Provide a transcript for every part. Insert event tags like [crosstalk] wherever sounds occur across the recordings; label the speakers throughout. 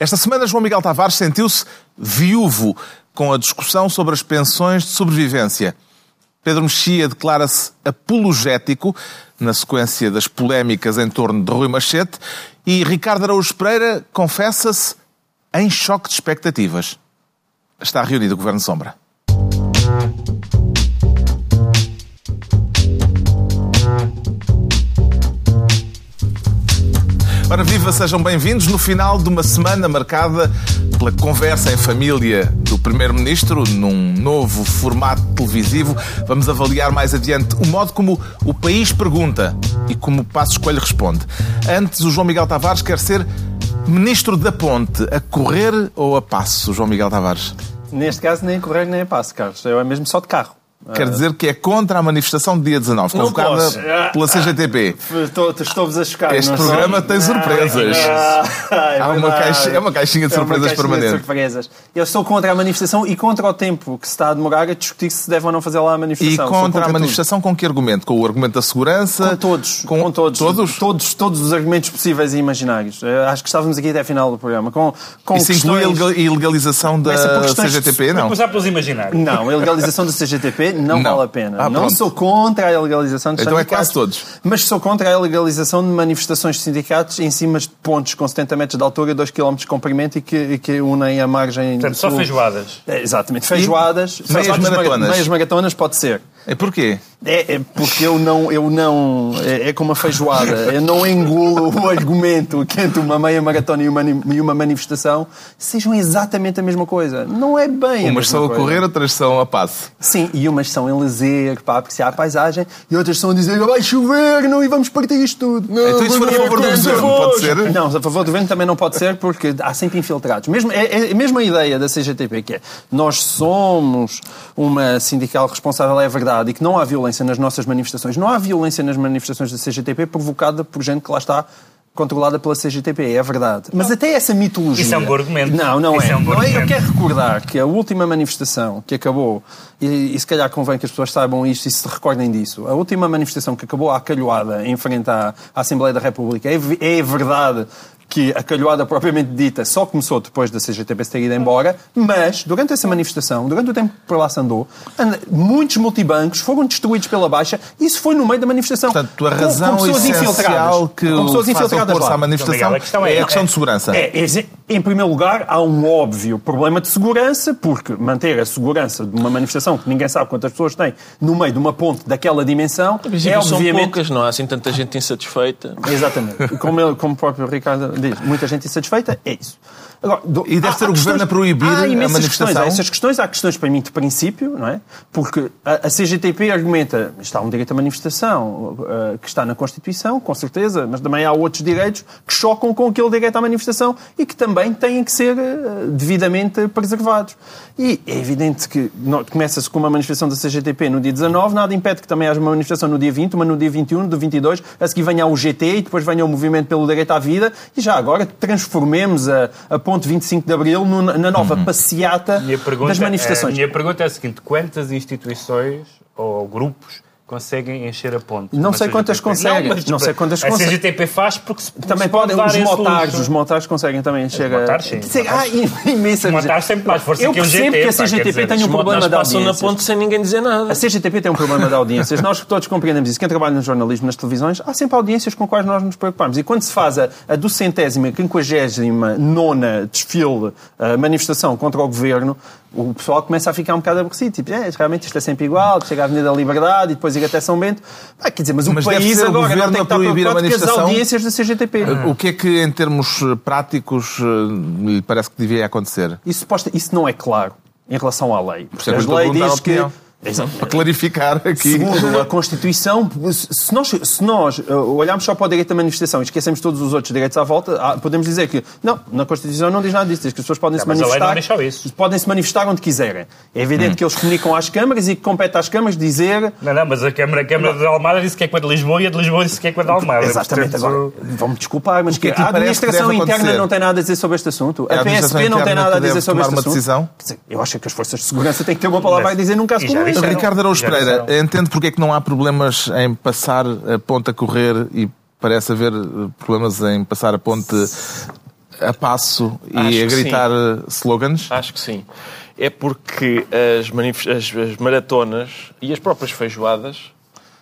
Speaker 1: Esta semana, João Miguel Tavares sentiu-se viúvo com a discussão sobre as pensões de sobrevivência. Pedro Mexia declara-se apologético na sequência das polémicas em torno de Rui Machete e Ricardo Araújo Pereira confessa-se em choque de expectativas. Está reunido o Governo Sombra. Ora, viva, sejam bem-vindos no final de uma semana marcada pela conversa em família do Primeiro-Ministro, num novo formato televisivo. Vamos avaliar mais adiante o modo como o país pergunta e como o Passo Escolho responde. Antes, o João Miguel Tavares quer ser Ministro da Ponte, a correr ou a passo, João Miguel Tavares?
Speaker 2: Neste caso, nem a correr nem a passo, Carlos. É mesmo só de carro.
Speaker 1: Quer dizer que é contra a manifestação de dia 19, convocada pela CGTP.
Speaker 2: Estou-vos a chocar.
Speaker 1: Este programa tem surpresas.
Speaker 2: é,
Speaker 1: Há uma caixa, é uma caixinha de
Speaker 2: É uma
Speaker 1: surpresas
Speaker 2: caixinha
Speaker 1: permanente.
Speaker 2: de surpresas. Eu sou contra a manifestação e contra o tempo que se está a demorar a discutir se deve ou não fazer lá a
Speaker 1: E
Speaker 2: manifestação. Sou
Speaker 1: contra a
Speaker 2: tudo.
Speaker 1: manifestação com que argumento? Com o argumento da segurança?
Speaker 2: Com todos,
Speaker 1: Com,
Speaker 2: com, todos,
Speaker 1: Todos?
Speaker 2: todos, todos os argumentos possíveis e imaginários. Eh, Acho que estávamos aqui até a final do programa. Com, com
Speaker 1: Isso inclui a
Speaker 2: questões-
Speaker 1: ilegal- ilegalização da
Speaker 2: questões
Speaker 1: CGTP?
Speaker 3: Vamos
Speaker 1: Não.
Speaker 3: começar pelos imaginários.
Speaker 2: Não, a legalização da CGTP não,
Speaker 1: Não.
Speaker 2: vale a pena.
Speaker 1: Ah,
Speaker 2: não
Speaker 1: pronto.
Speaker 2: sou contra a legalização de
Speaker 1: Então é
Speaker 2: sindicatos,
Speaker 1: quase todos.
Speaker 2: Mas sou contra a legalização de manifestações de sindicatos em cima de pontos com 70 metros de altura, 2 km de comprimento e que, e que unem a margem
Speaker 3: Portanto, só feijoadas.
Speaker 2: É, exatamente, feijoadas.
Speaker 1: meias
Speaker 2: feijoadas,
Speaker 1: maratonas.
Speaker 2: Meias maratonas pode ser.
Speaker 1: É porquê?
Speaker 2: É, é porque eu não, eu não, é, é como a feijoada, eu não engulo o argumento que entre uma meia maratona e uma, e uma manifestação sejam exatamente a mesma coisa. Não é bem
Speaker 1: Umas são a correr, outras são a passo.
Speaker 2: Sim, e umas são em lazer para apreciar a paisagem e outras são a dizer vai chover não, e vamos partir isto tudo. Não,
Speaker 1: Então isso for a favor do governo, pode ser?
Speaker 2: Não, a favor do governo também não pode ser porque há sempre infiltrados. Mesmo, é, é a mesma ideia da CGTP que é nós somos uma sindical responsável, é verdade, e que não há violência nas nossas manifestações. Não há violência nas manifestações da CGTP provocada por gente que lá está controlada pela CGTP, é verdade. Mas até essa mitologia...
Speaker 3: Isso é um bom argumento.
Speaker 2: Não, não é.
Speaker 3: é um
Speaker 2: não é. Eu quero recordar que a última manifestação que acabou, e, e se calhar convém que as pessoas saibam isto e se recordem disso, a última manifestação que acabou à calhoada em frente à, à Assembleia da República, é, é verdade que a calhoada propriamente dita só começou depois da CGTP ter ido embora, mas durante essa manifestação, durante o tempo que por lá se andou, muitos multibancos foram destruídos pela Baixa e isso foi no meio da manifestação.
Speaker 1: Portanto, a
Speaker 2: Com-
Speaker 1: razão
Speaker 2: com pessoas
Speaker 1: essencial
Speaker 2: infiltradas.
Speaker 1: que
Speaker 2: Com pessoas infiltradas lá.
Speaker 1: à manifestação
Speaker 3: Miguel, a questão é-
Speaker 1: é a questão de segurança.
Speaker 2: É, é, em primeiro lugar, há um óbvio problema de segurança, porque manter a segurança de uma manifestação que ninguém sabe quantas pessoas tem no meio de uma ponte daquela dimensão é
Speaker 4: são
Speaker 2: obviamente.
Speaker 4: poucas, não há assim tanta gente insatisfeita.
Speaker 2: Exatamente. Como, ele- como o próprio Ricardo muita gente insatisfeita, é isso. Agora, do-
Speaker 1: E deve
Speaker 2: há-
Speaker 1: ser o governo
Speaker 2: questões-
Speaker 1: a proibir
Speaker 2: há
Speaker 1: a manifestação?
Speaker 2: Questões, há essas questões, há questões para mim de princípio, não é? Porque a, a CGTP argumenta está um direito à manifestação uh, que está na Constituição, com certeza, mas também há outros direitos que chocam com aquele direito à manifestação e que também têm que ser uh, devidamente preservados. E é evidente que no- começa-se com uma manifestação da CGTP no dia 19, nada impede que também haja uma manifestação no dia 20, uma no dia 21, do 22, a seguir venha o GT e depois venha o Movimento pelo Direito à Vida e já agora transformemos a, a ponte 25 de Abril no- na nova passeata
Speaker 3: Minha pergunta,
Speaker 2: das manifestações.
Speaker 3: A minha pergunta é a seguinte: quantas instituições ou grupos conseguem encher a ponte?
Speaker 2: Não
Speaker 3: Uma
Speaker 2: sei quantas conseguem.
Speaker 3: mas
Speaker 2: Não sei quantas
Speaker 3: A
Speaker 2: conseguem.
Speaker 3: CGTP faz porque se
Speaker 2: Também
Speaker 3: se
Speaker 2: podem,
Speaker 3: pode
Speaker 2: os
Speaker 3: luxo.
Speaker 2: os motares conseguem também chegar
Speaker 3: motares, sim,
Speaker 2: Quer dizer,
Speaker 3: motares.
Speaker 2: há imensa
Speaker 3: Os motares têm mais força
Speaker 2: Eu
Speaker 3: que o
Speaker 2: percebo
Speaker 3: GT,
Speaker 2: que a CGTP tem um
Speaker 4: Os
Speaker 2: problema
Speaker 4: motares
Speaker 2: de
Speaker 4: passam na ponte sem ninguém dizer nada.
Speaker 2: A CGTP tem um problema de audiências. Nós todos compreendemos isso. Quem trabalha no jornalismo, nas televisões, há sempre audiências com quais nós nos preocupamos. E quando se faz a, a do centésima, quinquagésima, nona desfile, a manifestação contra o governo, o pessoal começa a ficar um bocado aborrecido. Tipo, é, realmente isto é sempre igual, chega à Avenida da Liberdade e depois ir até São Bento. Ah, quer dizer, mas o
Speaker 1: Mas deve
Speaker 2: país
Speaker 1: o
Speaker 2: agora não
Speaker 1: governo
Speaker 2: tem que estar
Speaker 1: proibir a
Speaker 2: preocupado com as
Speaker 1: manifestação?
Speaker 2: audiências da CGTP.
Speaker 1: O que é que, em termos eh, práticos, eh, lhe parece que devia acontecer?
Speaker 2: Isso, isso não é claro em relação à lei.
Speaker 1: é que eu
Speaker 2: a lei diz que...
Speaker 1: opinião.
Speaker 2: Exato.
Speaker 1: Para clarificar aqui.
Speaker 2: Segundo [laughs] a Constituição, se nós, se nós uh, olharmos só para o direito à manifestação e esquecemos todos os outros direitos à volta, podemos dizer que, não, na Constituição não diz nada disso, diz que as pessoas podem
Speaker 3: Não,
Speaker 2: se manifestar.
Speaker 3: não.
Speaker 2: Podem se manifestar onde quiserem. É evidente que eles comunicam às câmaras e que compete às câmaras dizer.
Speaker 3: Não, não, mas a Câmara, a Câmara de Almada disse que é com a de Lisboa e a de Lisboa disse que é com a de Almada.
Speaker 2: Exatamente,
Speaker 3: Portanto,
Speaker 2: agora, vão-me desculpar, mas
Speaker 1: que é
Speaker 2: que a administração interna
Speaker 1: acontecer?
Speaker 2: não tem nada a dizer sobre este assunto.
Speaker 1: É a
Speaker 2: A PSP não tem nada a dizer sobre
Speaker 1: tomar
Speaker 2: este
Speaker 1: uma
Speaker 2: assunto.
Speaker 1: decisão?
Speaker 2: Quer dizer, Eu acho que as forças de segurança têm que ter uma palavra a dizer num caso como
Speaker 1: Ricardo Araújo Pereira, entende porque é que não há problemas em passar a ponte a correr e parece haver eh, problemas em passar a ponte a passo
Speaker 4: Acho
Speaker 1: e a
Speaker 4: que
Speaker 1: gritar eh, slogans?
Speaker 4: Acho que sim. É porque as, as- as maratonas e as próprias feijoadas.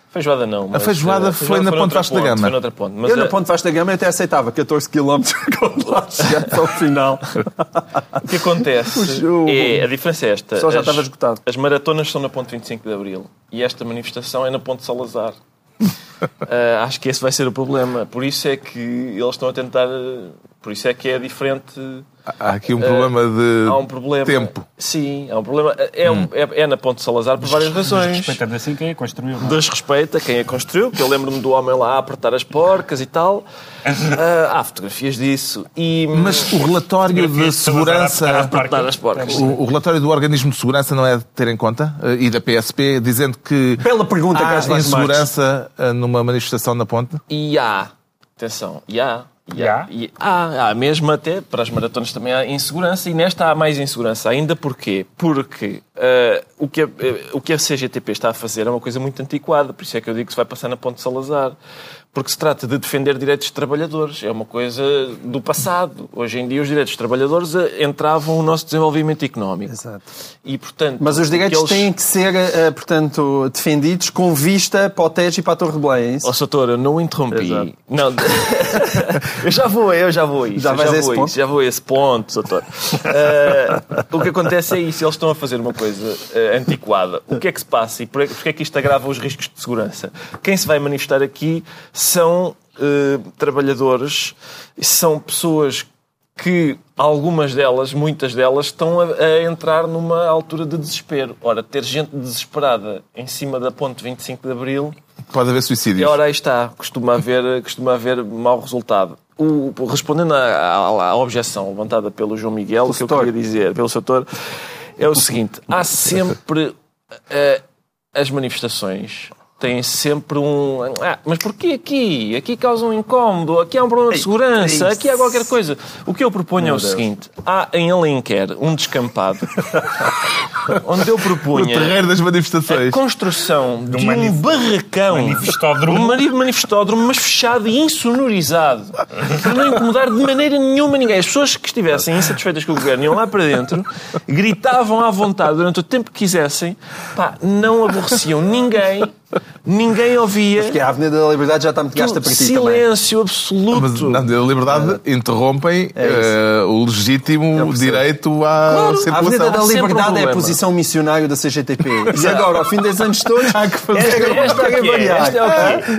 Speaker 4: Feijoada não. mas,
Speaker 1: feijoada
Speaker 4: eh,
Speaker 1: foi na
Speaker 4: foi
Speaker 1: Ponte Vasco da Gama.
Speaker 4: Foi noutra ponte. Mas
Speaker 2: Eu, na
Speaker 4: eh,
Speaker 2: Ponte Vasta Gama, eu até aceitava 14 km quando lá chegasse ao final.
Speaker 4: o que acontece [laughs]
Speaker 2: O-
Speaker 4: é. A diferença é esta.
Speaker 2: pessoal já
Speaker 4: As-
Speaker 2: estava esgotado.
Speaker 4: As maratonas são na Ponte 25 de Abril e esta manifestação é na Ponte Salazar. Ah, [laughs] acho que esse vai ser o problema. Por isso é que eles estão a tentar. Eh, Por isso é que é diferente.
Speaker 1: Há aqui um problema de
Speaker 4: Há um problema.
Speaker 1: tempo.
Speaker 4: Sim, há um problema. É, um- é, é na Ponte Salazar por várias razões.
Speaker 3: Respeitando assim quem a construiu. não é?
Speaker 4: Desrespeita quem a construiu, que eu lembro-me do homem lá a apertar as porcas e tal. [laughs] Ah, há fotografias disso. E,
Speaker 1: Mas o relatório de segurança.
Speaker 4: apertar as porcas.
Speaker 1: O, o relatório do Organismo de Segurança não é de ter em conta, eh, e da PSP, dizendo que
Speaker 2: Bela pergunta,
Speaker 1: há insegurança eh, numa manifestação na ponte.
Speaker 4: E há, atenção, e há. E
Speaker 3: há?
Speaker 4: e há, há mesmo até, para as maratonas também há insegurança, e nesta há mais insegurança ainda. Porquê? Porque ah, o, que a, eh, o que a CGTP está a fazer é uma coisa muito antiquada, por isso é que eu digo que se vai passar na Ponte Salazar. Porque se trata de defender direitos de trabalhadores, é uma coisa do passado. Hoje em dia os direitos de trabalhadores eh, entravam no nosso desenvolvimento económico.
Speaker 2: Exato.
Speaker 4: E, portanto,
Speaker 2: Mas os direitos
Speaker 4: eles-
Speaker 2: têm que ser, eh, portanto, defendidos com vista para o Tejo e para a Torre de Belém, é isso?
Speaker 4: Ó, Soutor, eu não interrompi.
Speaker 2: Exato.
Speaker 4: Não, [laughs] eu já vou, eu já vou a isso.
Speaker 2: Já
Speaker 4: já vou isso, já vou a esse ponto, Soutor. Eh, o que acontece é isso, eles estão a fazer uma coisa eh, antiquada. O que é que se passa e por- porquê é que isto agrava os riscos de segurança? Quem se vai manifestar aqui são eh, trabalhadores, são pessoas que algumas delas, muitas delas, estão a, a entrar numa altura de desespero. Ora, ter gente desesperada em cima da ponte 25 de Abril
Speaker 1: Pode haver
Speaker 4: e
Speaker 1: suicídios.
Speaker 4: ora aí está, costuma haver, costuma haver mau resultado. O- respondendo à, à- à objeção levantada pelo João Miguel, o que eu
Speaker 2: setor.
Speaker 4: queria dizer, pelo setor, é o seguinte: há sempre eh, as manifestações. Têm sempre um. Ah, mas porquê aqui? Aqui causa um incómodo, aqui há um problema de segurança, aqui há qualquer coisa. O que eu proponho é o seguinte: há em Alenquer um descampado [laughs] onde eu
Speaker 1: O
Speaker 4: propunha
Speaker 1: terreiro das
Speaker 4: a
Speaker 1: manifestações.
Speaker 4: construção de um
Speaker 3: manif-
Speaker 4: barracão.
Speaker 3: manifestódromo.
Speaker 4: Um mani- manifestódromo, mas fechado e insonorizado. Para não incomodar de maneira nenhuma ninguém. As pessoas que estivessem insatisfeitas com o governo iam lá para dentro, gritavam à vontade durante o tempo que quisessem, pá, não aborreciam ninguém, ninguém ouvia.
Speaker 2: Porque a Avenida da Liberdade já está muito gasta para ti também.
Speaker 4: Silêncio absoluto.
Speaker 1: Mas na liberdade interrompem
Speaker 2: É
Speaker 1: eh, o legítimo
Speaker 2: percebo.
Speaker 1: direito à
Speaker 2: A Avenida
Speaker 1: circulação.
Speaker 2: da
Speaker 4: Sempre um
Speaker 2: Liberdade é a posição missionário da CGTP. [laughs] E agora, ao fim desses anos todos, há que fazer
Speaker 4: Esta, esta é o quê? Esta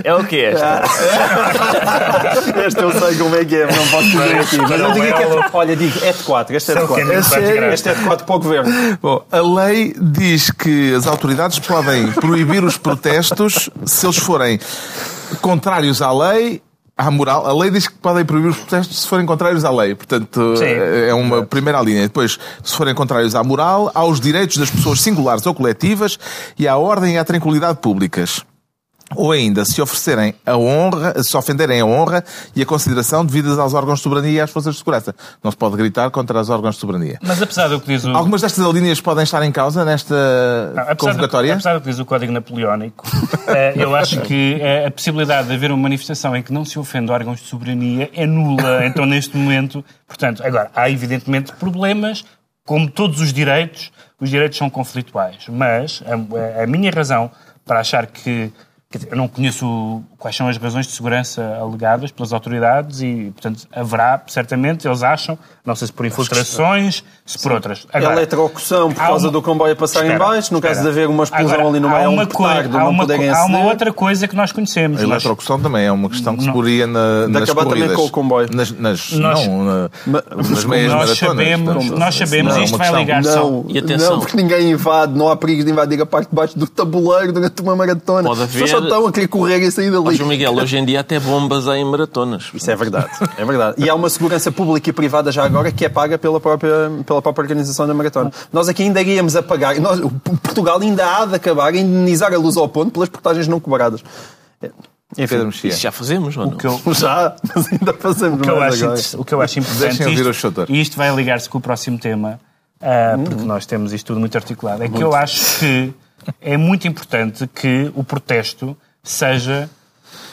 Speaker 4: é o quê? É esta? [laughs]
Speaker 2: Este eu sei como é que é, não posso dizer aqui. Mas eu digo que é, olha, digo, é de 4, este é de
Speaker 3: São
Speaker 2: 4.
Speaker 3: caminhos
Speaker 2: Este é,
Speaker 3: grátis.
Speaker 2: este é de 4 para o governo.
Speaker 1: Bom, a lei diz que as autoridades podem proibir os protestos se eles forem contrários à lei, à moral. A lei diz que podem proibir os protestos se forem contrários à lei. Portanto,
Speaker 3: Sim.
Speaker 1: é uma primeira linha. Depois, se forem contrários à moral, aos direitos das pessoas singulares ou coletivas e à ordem e à tranquilidade públicas. Ou ainda, se oferecerem a honra, se ofenderem a honra e a consideração devidas aos órgãos de soberania e às forças de segurança. Não se pode gritar contra os órgãos de soberania.
Speaker 3: Mas apesar do que diz o...
Speaker 1: Algumas destas alíneas podem estar em causa nesta
Speaker 3: Não, apesar, do,
Speaker 1: convocatória?
Speaker 3: apesar do que diz o Código Napoleónico, [laughs] eh, eu acho [laughs] que eh, a possibilidade de haver uma manifestação em que não se ofenda órgãos de soberania é nula. [laughs] Então, neste momento, portanto, agora, há evidentemente problemas, como todos os direitos, os direitos são conflituais. Mas a, a minha razão para achar que. Quer dizer, Eu não conheço quais são as razões de segurança alegadas pelas autoridades e, portanto, haverá, certamente, eles acham, não sei se por infiltrações, se por outras. Agora,
Speaker 2: Eletrocução por
Speaker 3: há
Speaker 2: causa
Speaker 3: uma-
Speaker 2: do comboio a passar em
Speaker 3: Espera,
Speaker 2: baixo, no caso
Speaker 3: espera.
Speaker 2: de haver uma explosão
Speaker 3: Agora,
Speaker 2: ali no
Speaker 3: há
Speaker 2: meio, há um
Speaker 3: uma coisa-
Speaker 2: petardo,
Speaker 3: há uma, há uma outra coisa que nós conhecemos.
Speaker 1: A
Speaker 3: Nós-
Speaker 1: eletrocução também é uma questão que se poria na, nas
Speaker 2: acabar também com o comboio.
Speaker 1: Nas, nas,
Speaker 3: Nós-
Speaker 1: não, na,
Speaker 2: Ma-
Speaker 1: nas meias
Speaker 3: nós
Speaker 1: maratonas.
Speaker 3: sabemos,
Speaker 1: portanto,
Speaker 3: nós sabemos
Speaker 1: não, é
Speaker 3: isto vai
Speaker 1: questão.
Speaker 3: ligar só.
Speaker 2: Não,
Speaker 4: E atenção.
Speaker 2: não, porque ninguém invade, não há perigo de invadir a parte de baixo do tabuleiro durante uma maratona.
Speaker 4: Pode haver-
Speaker 2: só estão a querer correr e sair Dali.
Speaker 4: João Miguel, hoje em dia até bombas há em maratonas.
Speaker 2: Isso é verdade, é verdade. E há uma segurança pública e privada já agora que é paga pela própria, pela própria organização da maratona. Nós aqui ainda iríamos a pagar, nós, o Portugal ainda há de acabar a indenizar a luz ao ponto pelas portagens não cobradas.
Speaker 1: Pedro Mexia.
Speaker 4: Isso já fazemos, ou não?
Speaker 3: O que eu,
Speaker 2: Já, mas ainda fazemos
Speaker 3: o que eu acho,
Speaker 2: agora.
Speaker 3: o que eu acho importante,
Speaker 1: Deixem ouvir
Speaker 3: isto- e isto vai ligar-se com o próximo tema, ah, porque nós temos isto tudo muito articulado, é que eu acho que é muito importante que o protesto seja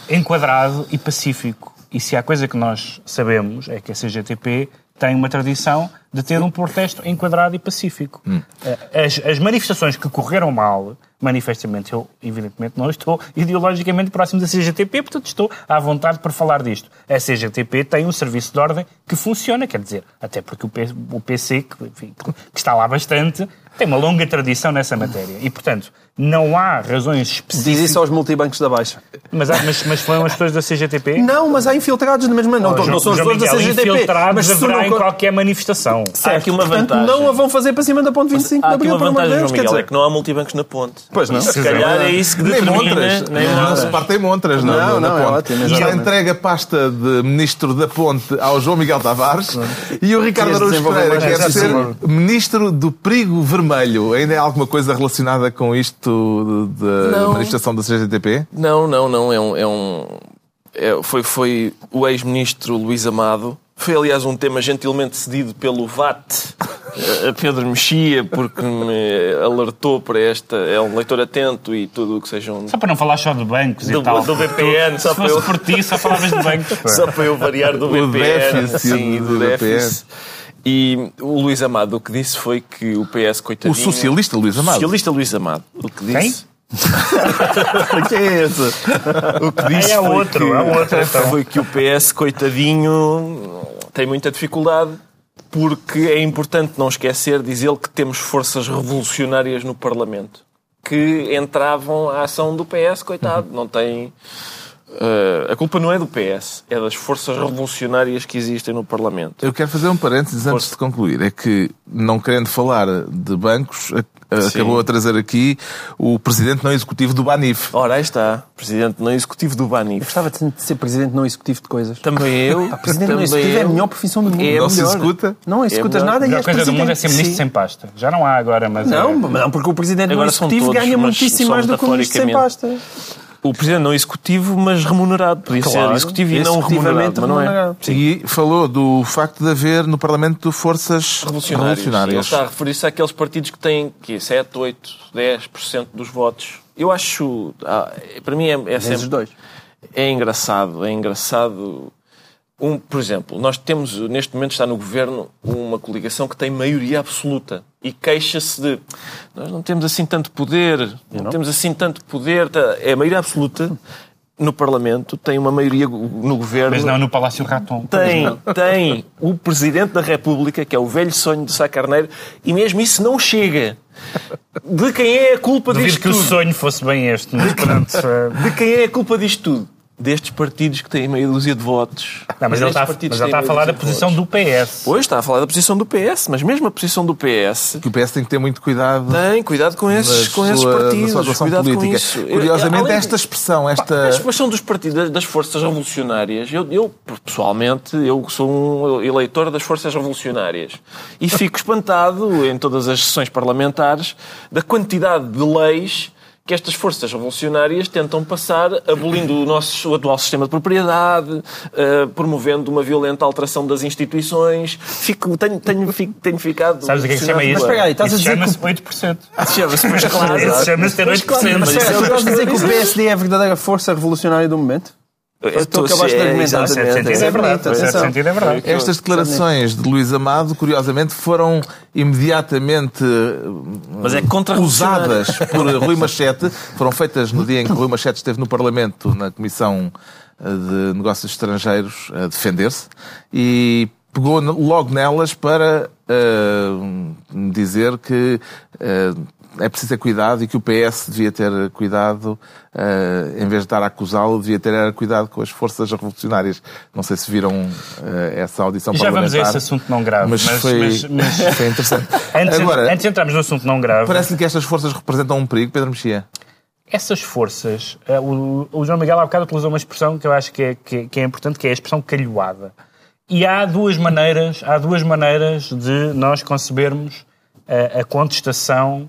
Speaker 3: enquadrado e pacífico. E se há coisa que nós sabemos é que a CGTP tem uma tradição de ter um protesto enquadrado e pacífico. Eh, As, as manifestações que correram mal, manifestamente, eu evidentemente não estou ideologicamente próximo da CGTP, portanto estou à vontade para falar disto. A CGTP tem um serviço de ordem que funciona, quer dizer, até porque o, P- o PC, que, enfim, que está lá bastante, tem uma longa tradição nessa matéria. E, portanto, não há razões
Speaker 2: Diz
Speaker 3: específicas...
Speaker 2: isso aos multibancos da Baixa.
Speaker 3: Mas, há- mas, mas foram as pessoas da CGTP?
Speaker 2: Não, mas há infiltrados na mesma. Não, não, não são os
Speaker 3: João
Speaker 2: dois da CGTP.
Speaker 3: infiltrados
Speaker 2: Mas
Speaker 3: haverá
Speaker 2: não
Speaker 3: em qualquer manifestação.
Speaker 2: Certo,
Speaker 4: aqui uma
Speaker 2: portanto,
Speaker 4: vantagem.
Speaker 2: não a vão fazer para cima da ponte 25
Speaker 4: Há
Speaker 2: de
Speaker 4: aqui
Speaker 2: Abril,
Speaker 4: uma
Speaker 2: pelo amor de
Speaker 4: vantagem,
Speaker 2: Deus.
Speaker 4: João Miguel,
Speaker 2: dizer,
Speaker 4: é que não há multibancos na ponte.
Speaker 2: Pois não.
Speaker 4: Se calhar é isso que
Speaker 1: Nem
Speaker 4: determina...
Speaker 1: montras.
Speaker 4: nem
Speaker 1: não,
Speaker 4: montras.
Speaker 1: se partem montras. Não,
Speaker 2: Não,
Speaker 1: na
Speaker 2: não, é
Speaker 1: ponte.
Speaker 2: ótimo,
Speaker 1: Está
Speaker 2: exatamente.
Speaker 1: entregue a pasta de Ministro da Ponte ao João Miguel Tavares e o Ricardo Araújo Pereira
Speaker 2: mais
Speaker 1: quer ser. Ministro do Perigo Vermelho. Ainda é alguma coisa relacionada com isto da manifestação da CGTP?
Speaker 4: Não, não, não. É um. É um é- foi, foi o ex-ministro Luís Amado. Foi, aliás, um tema gentilmente cedido pelo VAT a Pedro Mexia, porque me alertou para esta. É um leitor atento e tudo o que sejam.
Speaker 3: Só para não falar só de bancos
Speaker 4: Do-
Speaker 3: e tal.
Speaker 4: do VPN, só
Speaker 3: Se
Speaker 4: para
Speaker 3: fosse
Speaker 4: eu-
Speaker 3: por ti, só falavas de bancos.
Speaker 4: Só para eu variar do
Speaker 1: O
Speaker 4: VPN.
Speaker 1: déficit
Speaker 4: sim,
Speaker 1: do
Speaker 4: do
Speaker 1: VPN.
Speaker 4: déficit. E o Luís Amado o que disse foi que o PS,
Speaker 1: O
Speaker 4: coitadinho...
Speaker 1: socialista Luís Amado.
Speaker 4: Socialista Luís Amado. O que disse... [laughs]
Speaker 2: Quem é esse?
Speaker 4: O que disse
Speaker 3: É
Speaker 4: foi
Speaker 3: outro,
Speaker 4: que,
Speaker 3: é outro, então.
Speaker 4: foi que o PS, coitadinho, tem muita dificuldade porque é importante não esquecer, diz ele, que temos forças revolucionárias no Parlamento que entravam à ação do PS, coitado. Não tem... eh, a culpa não é do PS, é das forças revolucionárias que existem no Parlamento.
Speaker 1: Eu quero fazer um parênteses antes de concluir. É que, não querendo falar de bancos,
Speaker 4: Sim.
Speaker 1: acabou a trazer aqui o presidente não executivo do Banif.
Speaker 4: Ora, aí está, presidente não executivo do Banif.
Speaker 2: Gostava de ser presidente não executivo de coisas.
Speaker 4: Também eu.
Speaker 2: Presidente não
Speaker 4: também
Speaker 2: executivo é a
Speaker 4: eu.
Speaker 2: melhor profissão do mundo.
Speaker 4: É
Speaker 1: não se
Speaker 4: melhor.
Speaker 1: executa?
Speaker 2: Não executas
Speaker 4: melhor.
Speaker 2: nada
Speaker 3: A
Speaker 2: e
Speaker 3: melhor
Speaker 2: és
Speaker 3: coisa do mundo é
Speaker 2: presidente.
Speaker 3: ser ministro
Speaker 2: Sim.
Speaker 3: sem pasta. Já não há agora, mas.
Speaker 2: Não,
Speaker 3: é...
Speaker 2: não, porque o presidente
Speaker 4: Agora
Speaker 2: não executivo
Speaker 4: todos,
Speaker 2: ganha muitíssimo mais do que o ministro sem pasta.
Speaker 4: O presidente não executivo, mas remunerado. Podia
Speaker 2: Claro.
Speaker 4: ser executivo e não remunerado, mas não é.
Speaker 2: remunerado.
Speaker 1: E falou do facto de haver no Parlamento forças
Speaker 4: Revolucionários. Ele
Speaker 1: revolucionárias.
Speaker 4: está a referir-se àqueles partidos que têm que 7, 8, 10% dos votos. Eu acho, ah, para mim é, é sempre
Speaker 2: dois.
Speaker 4: é engraçado, é engraçado. Um, por exemplo, nós temos, neste momento está no governo uma coligação que tem maioria absoluta e queixa-se de nós não temos assim tanto poder, não, temos assim tanto poder. tá, É a maioria absoluta no Parlamento, tem uma maioria no governo.
Speaker 3: Mas não no Palácio Raton.
Speaker 4: Tem, [laughs] tem o Presidente da República, que é o velho sonho de Sá Carneiro, e mesmo isso não chega. De quem é a culpa
Speaker 3: Duvido
Speaker 4: disto
Speaker 3: que o
Speaker 4: tudo?
Speaker 3: sonho fosse bem este, mas pronto.
Speaker 4: De quem é a culpa disto tudo? Destes partidos que têm meia dúzia de votos.
Speaker 3: Não, mas ele está, mas ele está a falar da posição
Speaker 4: votos.
Speaker 3: do PS.
Speaker 4: Pois, está a falar da posição do PS, mas mesmo a posição do PS
Speaker 1: Que o PS tem que ter muito cuidado
Speaker 4: tem cuidado com esses, com esses
Speaker 1: sua- na
Speaker 4: partidos. cuidado
Speaker 1: política.
Speaker 4: com isso.
Speaker 1: Curiosamente,
Speaker 4: Além-
Speaker 1: esta expressão,
Speaker 4: A
Speaker 1: esta.
Speaker 4: expressão dos partidos, das forças revolucionárias, eu, eu, pessoalmente, eu sou um eleitor das forças revolucionárias e fico espantado em todas as sessões parlamentares da quantidade de leis que estas forças revolucionárias tentam passar, abolindo o nosso o atual sistema de propriedade, eh, promovendo uma violenta alteração das instituições. Fico, tenho, tenho, fico- tenho ficado...
Speaker 3: Sabes o que é que se chama isso?
Speaker 2: Mas espera aí, estás a
Speaker 3: Isso
Speaker 2: dizer
Speaker 3: chama-se
Speaker 2: que
Speaker 3: 8%.
Speaker 4: Chama-se, pois claro.
Speaker 3: Isso chama-se ter
Speaker 4: Pois
Speaker 3: 8%.
Speaker 4: claro,
Speaker 2: Mas
Speaker 4: mas estou a dizer.
Speaker 2: PSD é a verdadeira força revolucionária do momento?
Speaker 4: Estou-
Speaker 2: tu acabaste de
Speaker 4: é,
Speaker 2: argumentar.
Speaker 3: Certo sentido é verdade. Certo
Speaker 2: Atenção.
Speaker 3: sentido é verdade.
Speaker 1: Estas declarações de Luís Amado, curiosamente, foram imediatamente
Speaker 4: Mas é contra
Speaker 1: usadas por Rui Machete, foram feitas no dia em que Rui Machete esteve no Parlamento, na Comissão eh, de Negócios Estrangeiros, a defender-se, e pegou logo nelas para eh, dizer que eh, é preciso ter cuidado e que o PS devia ter cuidado, eh, em vez de estar a acusá-lo, devia ter cuidado com as forças revolucionárias. Não sei se viram eh, essa audição
Speaker 3: já vamos a esse assunto não grave.
Speaker 1: Mas,
Speaker 3: Mas,
Speaker 1: foi,
Speaker 3: mas- mas- [laughs]
Speaker 1: foi interessante.
Speaker 3: antes,
Speaker 1: Agora,
Speaker 3: antes de entrarmos no assunto não grave,
Speaker 1: parece-lhe que estas forças representam um perigo, Pedro Mexia?
Speaker 3: essas forças, eh, o, o João Miguel há bocado utilizou uma expressão que eu acho que é, que, que é importante, que é a expressão calhoada. E há duas maneiras, há duas maneiras de nós concebermos a, a contestação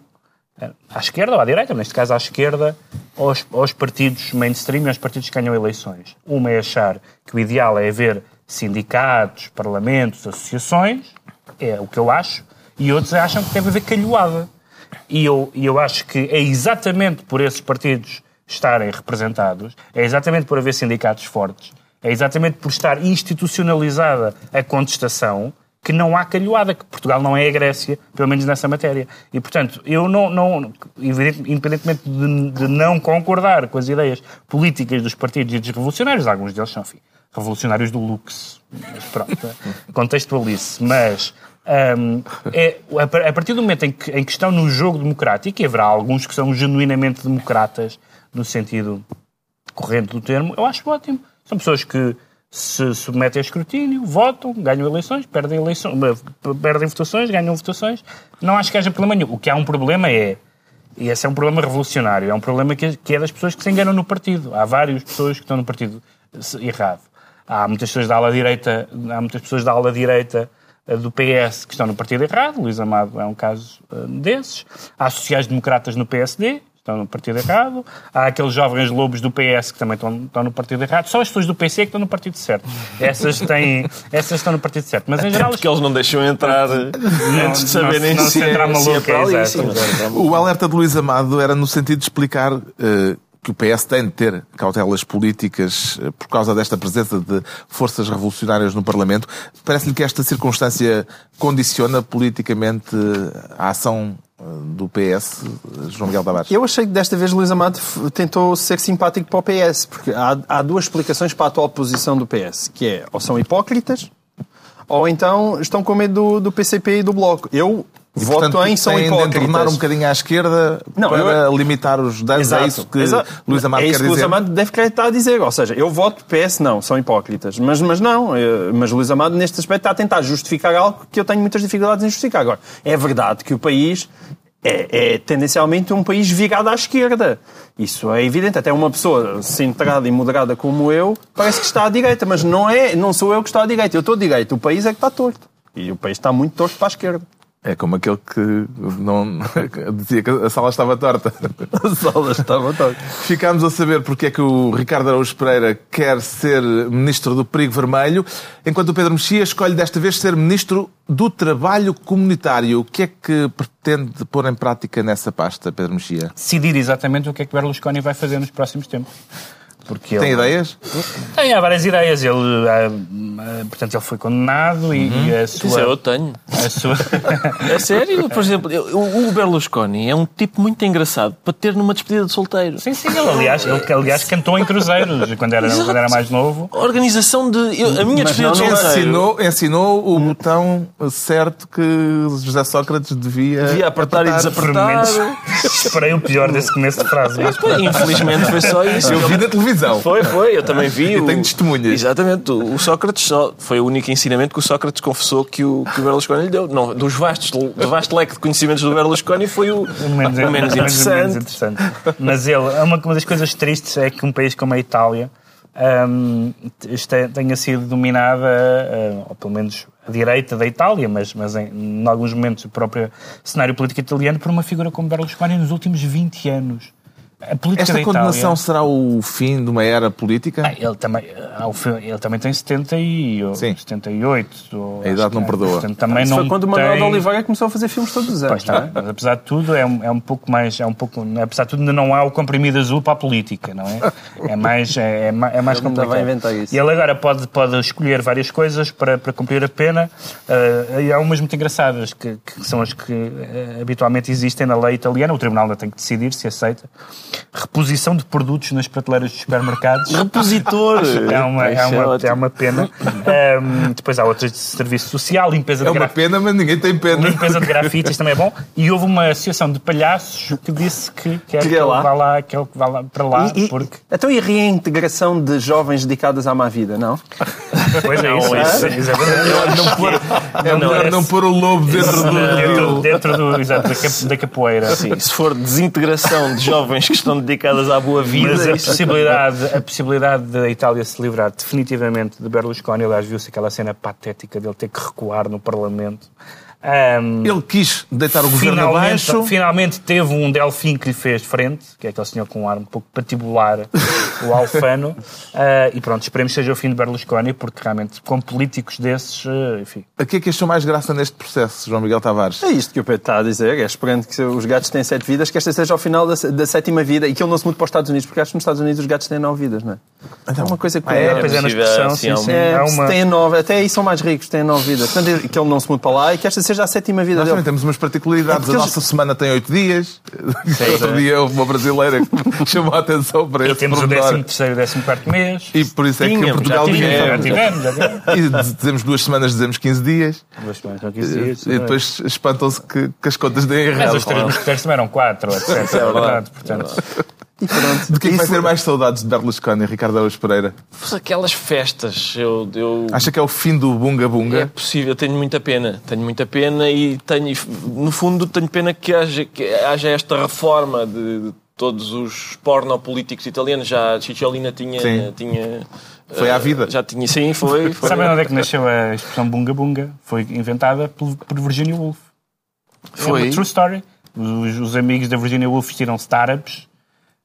Speaker 3: à esquerda ou à direita, neste caso à esquerda, aos, aos partidos mainstream e aos partidos que ganham eleições. Uma é achar que o ideal é haver sindicatos, parlamentos, associações, é o que eu acho, e outros acham que deve haver calhoada. E eu, e eu acho que é exatamente por esses partidos estarem representados, é exatamente por haver sindicatos fortes, É exatamente por estar institucionalizada a contestação que não há calhoada, que Portugal não é a Grécia, pelo menos nessa matéria. E, portanto, eu não, não independentemente de, de não concordar com as ideias políticas dos partidos e dos revolucionários, alguns deles são, enfim, revolucionários do luxo, [laughs] mas pronto, contextualize mas um, é, a partir do momento em que, em que estão no jogo democrático, e haverá alguns que são genuinamente democratas, no sentido corrente do termo, eu acho ótimo. São pessoas que se submetem a escrutínio, votam, ganham eleições, perdem, eleições, perdem votações, ganham votações. Não acho que haja problema nenhum. O que há um problema é, e esse é um problema revolucionário, é um problema que, é das pessoas que se enganam no partido. Há várias pessoas que estão no partido errado. Há muitas pessoas da ala direita, há muitas pessoas da ala direita eh, do PS que estão no partido errado, Luís Amado é um caso uh, desses. Há sociais-democratas no PSD, estão no partido errado. Há aqueles jovens lobos do PS que também estão, estão no partido errado. Só as pessoas do PC é que estão no partido certo. Essas, têm, essas estão no partido certo. Mas em geral.
Speaker 4: Porque eles não deixam entrar não, antes de saberem
Speaker 3: não, não
Speaker 4: se,
Speaker 3: se, entrar maluco,
Speaker 4: se é, é,
Speaker 3: é
Speaker 1: O alerta de Luís Amado era no sentido de explicar. Uh, que o PS tem de ter cautelas políticas eh, por causa desta presença de forças revolucionárias no Parlamento. Parece-lhe que esta circunstância condiciona politicamente a ação eh, do PS, João Miguel Tavares?
Speaker 2: Eu achei que desta vez Luís Amado tentou ser simpático para o PS, porque há, há duas explicações para a atual posição do PS, que é ou são hipócritas ou então estão com medo do, do PCP e do Bloco. Eu
Speaker 1: e, voto
Speaker 2: portanto,
Speaker 1: em são hipócritas. tornar um bocadinho à esquerda não, para eu... limitar os danos. Exato, é isso que exato. Luís Amado é
Speaker 2: isso
Speaker 1: quer
Speaker 2: que
Speaker 1: dizer?
Speaker 2: Luís Amado deve querer estar a dizer. Ou seja, eu voto PS, não, são hipócritas. Mas, mas não, eh, mas Luís Amado neste aspecto está a tentar justificar algo que eu tenho muitas dificuldades em justificar. Agora, é verdade que o país é, é, tendencialmente um país virado à esquerda. Isso é evidente. Até uma pessoa centrada e moderada como eu parece que está à direita, mas não é, não sou eu que estou à direita. Eu estou à direita. O país é que está torto. E o país está muito torto para a esquerda.
Speaker 1: É como aquele que não [laughs] dizia que a sala estava torta. [laughs]
Speaker 2: A sala estava torta.
Speaker 1: Ficámos a saber porque é que o Ricardo Araújo Pereira quer ser ministro do perigo vermelho, enquanto o Pedro Mexia escolhe desta vez ser ministro do trabalho comunitário. O que é que pretende pôr em prática nessa pasta, Pedro Mexia?
Speaker 3: Decidir exatamente o que é que o Berlusconi vai fazer nos próximos tempos.
Speaker 1: Porque Tem ele... ideias?
Speaker 3: Tem, há várias ideias. Ele, portanto, ele foi condenado e, uhum. e a sua...
Speaker 4: Isso eu tenho.
Speaker 3: A sua... [laughs]
Speaker 4: é sério? Por exemplo, o Berlusconi é um tipo muito engraçado para ter numa despedida de solteiro.
Speaker 3: Sim, sim. Ele, aliás, ele, aliás cantou em cruzeiros quando era, quando era mais novo.
Speaker 4: A organização de... Eu, a minha Mas despedida não, de solteiro...
Speaker 1: Ensinou, ensinou o botão certo que José Sócrates devia...
Speaker 4: Devia apertar, apertar e desapertar. [laughs]
Speaker 3: Esperei o pior desse começo de frase. Mas,
Speaker 4: infelizmente foi só isso.
Speaker 1: Eu vi na televisão televisão.
Speaker 4: Foi, foi, eu também vi. [laughs]
Speaker 1: e o... tenho testemunhas.
Speaker 4: Exatamente. O Sócrates só... foi o único ensinamento que o Sócrates confessou que o, que o Berlusconi lhe deu. Não, dos vastos, do vasto leque de conhecimentos do Berlusconi foi o, o menos, o menos interessante. menos interessante.
Speaker 3: Mas ele, uma, uma das coisas tristes é que um país como a Itália um, tenha sido dominada, uh, ou pelo menos a direita da Itália, mas, mas em, em alguns momentos o próprio cenário político italiano, por uma figura como Berlusconi nos últimos 20 anos.
Speaker 1: Esta condenação será o fim de uma era política?
Speaker 3: Ah, ele, também, ele também tem 70 e, Sim. 78.
Speaker 1: A idade não perdoa.
Speaker 2: Portanto, também Isso não foi quando o Manuel de Oliveira começou a fazer filmes todos os anos.
Speaker 3: Pois está, é? mas apesar de tudo, é um, é um pouco mais. É um pouco, apesar de tudo, ainda não há o comprimido azul para a política, não é? É mais, é, é, é mais complicado.
Speaker 2: Vai inventar isso.
Speaker 3: E ele agora pode, pode escolher várias coisas para, para cumprir a pena. Uh, e há umas muito engraçadas, que, que são as que uh, habitualmente existem na lei italiana. O tribunal ainda tem que decidir se aceita reposição de produtos nas prateleiras dos supermercados.
Speaker 4: Repositor!
Speaker 3: É uma, é uma, é uma pena. Um, depois há outras de serviço social, limpeza
Speaker 1: de
Speaker 3: É
Speaker 1: uma pena, mas ninguém tem pena.
Speaker 3: Limpeza de grafites também é bom. E houve uma associação de palhaços que disse que quer que, que, ele vá lá, que ele vá lá para lá.
Speaker 2: E,
Speaker 3: porque...
Speaker 2: Então e a reintegração de jovens dedicados à má vida, não?
Speaker 3: Pois é, isso.
Speaker 1: É, isso, é melhor não pôr, é melhor não pôr o lobo dentro do...
Speaker 3: Dentro, dentro do, exato, da capoeira.
Speaker 4: Sim, se for desintegração de jovens que estão dedicados dedicadas à boa vida.
Speaker 3: Mas a possibilidade, a possibilidade da Itália se livrar definitivamente de Berlusconi, aliás, viu-se aquela cena patética dele ter que recuar no Parlamento Ahm,
Speaker 1: Ele quis deitar o governo
Speaker 3: finalmente,
Speaker 1: abaixo.
Speaker 3: finalmente teve um Delfim que lhe fez frente, que é aquele senhor com um ar um pouco patibular, [laughs] o Alfano. Ah, e pronto, esperemos que seja o fim de Berlusconi, porque realmente com políticos desses, ah, enfim.
Speaker 1: A que é que achou mais graça neste processo, João Miguel Tavares?
Speaker 2: É isto que o Pedro está a dizer, é esperando que os gatos têm sete vidas, que esta seja ao final da, da sétima vida e que ele não se mude para os Estados Unidos, porque acho que nos Estados Unidos os gatos têm nove vidas, não é? é uma coisa que...
Speaker 3: Ah, é,
Speaker 2: é,
Speaker 3: pois é, na expressão,
Speaker 4: sim,
Speaker 3: sim, sim.
Speaker 2: é,
Speaker 3: uma...
Speaker 2: têm nove, até aí são mais ricos, têm nove vidas. Portanto, que ele não se mude para lá e que esta seja a sétima vida
Speaker 1: Nós
Speaker 2: dele.
Speaker 1: também temos umas particularidades.
Speaker 2: É
Speaker 1: a
Speaker 2: eles-
Speaker 1: nossa semana tem oito dias. [laughs] Outro dia houve uma brasileira que [laughs] chamou a atenção para
Speaker 3: E
Speaker 1: esse
Speaker 3: temos o
Speaker 1: pormenor.
Speaker 3: 13 e 14 mês.
Speaker 1: E por isso é que em
Speaker 4: Tínhamos,
Speaker 1: Portugal
Speaker 4: já
Speaker 1: ninguém
Speaker 3: É, já tivemos, já tivemos. [laughs]
Speaker 1: E dizemos duas semanas, dizemos 15 dias.
Speaker 3: Duas semanas, são 15 dias,
Speaker 1: E depois espantam-se que, que as contas deem
Speaker 3: Mas
Speaker 1: errado.
Speaker 3: os três mosqueteiros também eram quatro, etc. É verdade, portanto.
Speaker 2: E pronto.
Speaker 1: De quem vai
Speaker 2: Isso-
Speaker 1: ter mais saudades de Berlusconi, Ricardo Araújo Pereira?
Speaker 4: Aquelas festas, eu, eu
Speaker 1: Acha que é o fim do Bunga
Speaker 4: É
Speaker 1: Bunga?
Speaker 4: possível, tenho muita pena. Tenho muita pena e tenho, no fundo, tenho pena que haja, que haja esta reforma de, de todos os pornopolíticos italianos. Já a Cicciolina tinha.
Speaker 1: Sim.
Speaker 4: tinha
Speaker 1: Foi
Speaker 4: eh,
Speaker 1: à vida.
Speaker 4: Já tinha, sim, foi. [laughs] foi.
Speaker 3: Sabem onde é que nasceu a expressão bunga bunga? Foi inventada por, por Virginia Woolf. É
Speaker 4: Foi?
Speaker 3: uma true story. Os, os amigos da Virginia Woolf vestiram-se de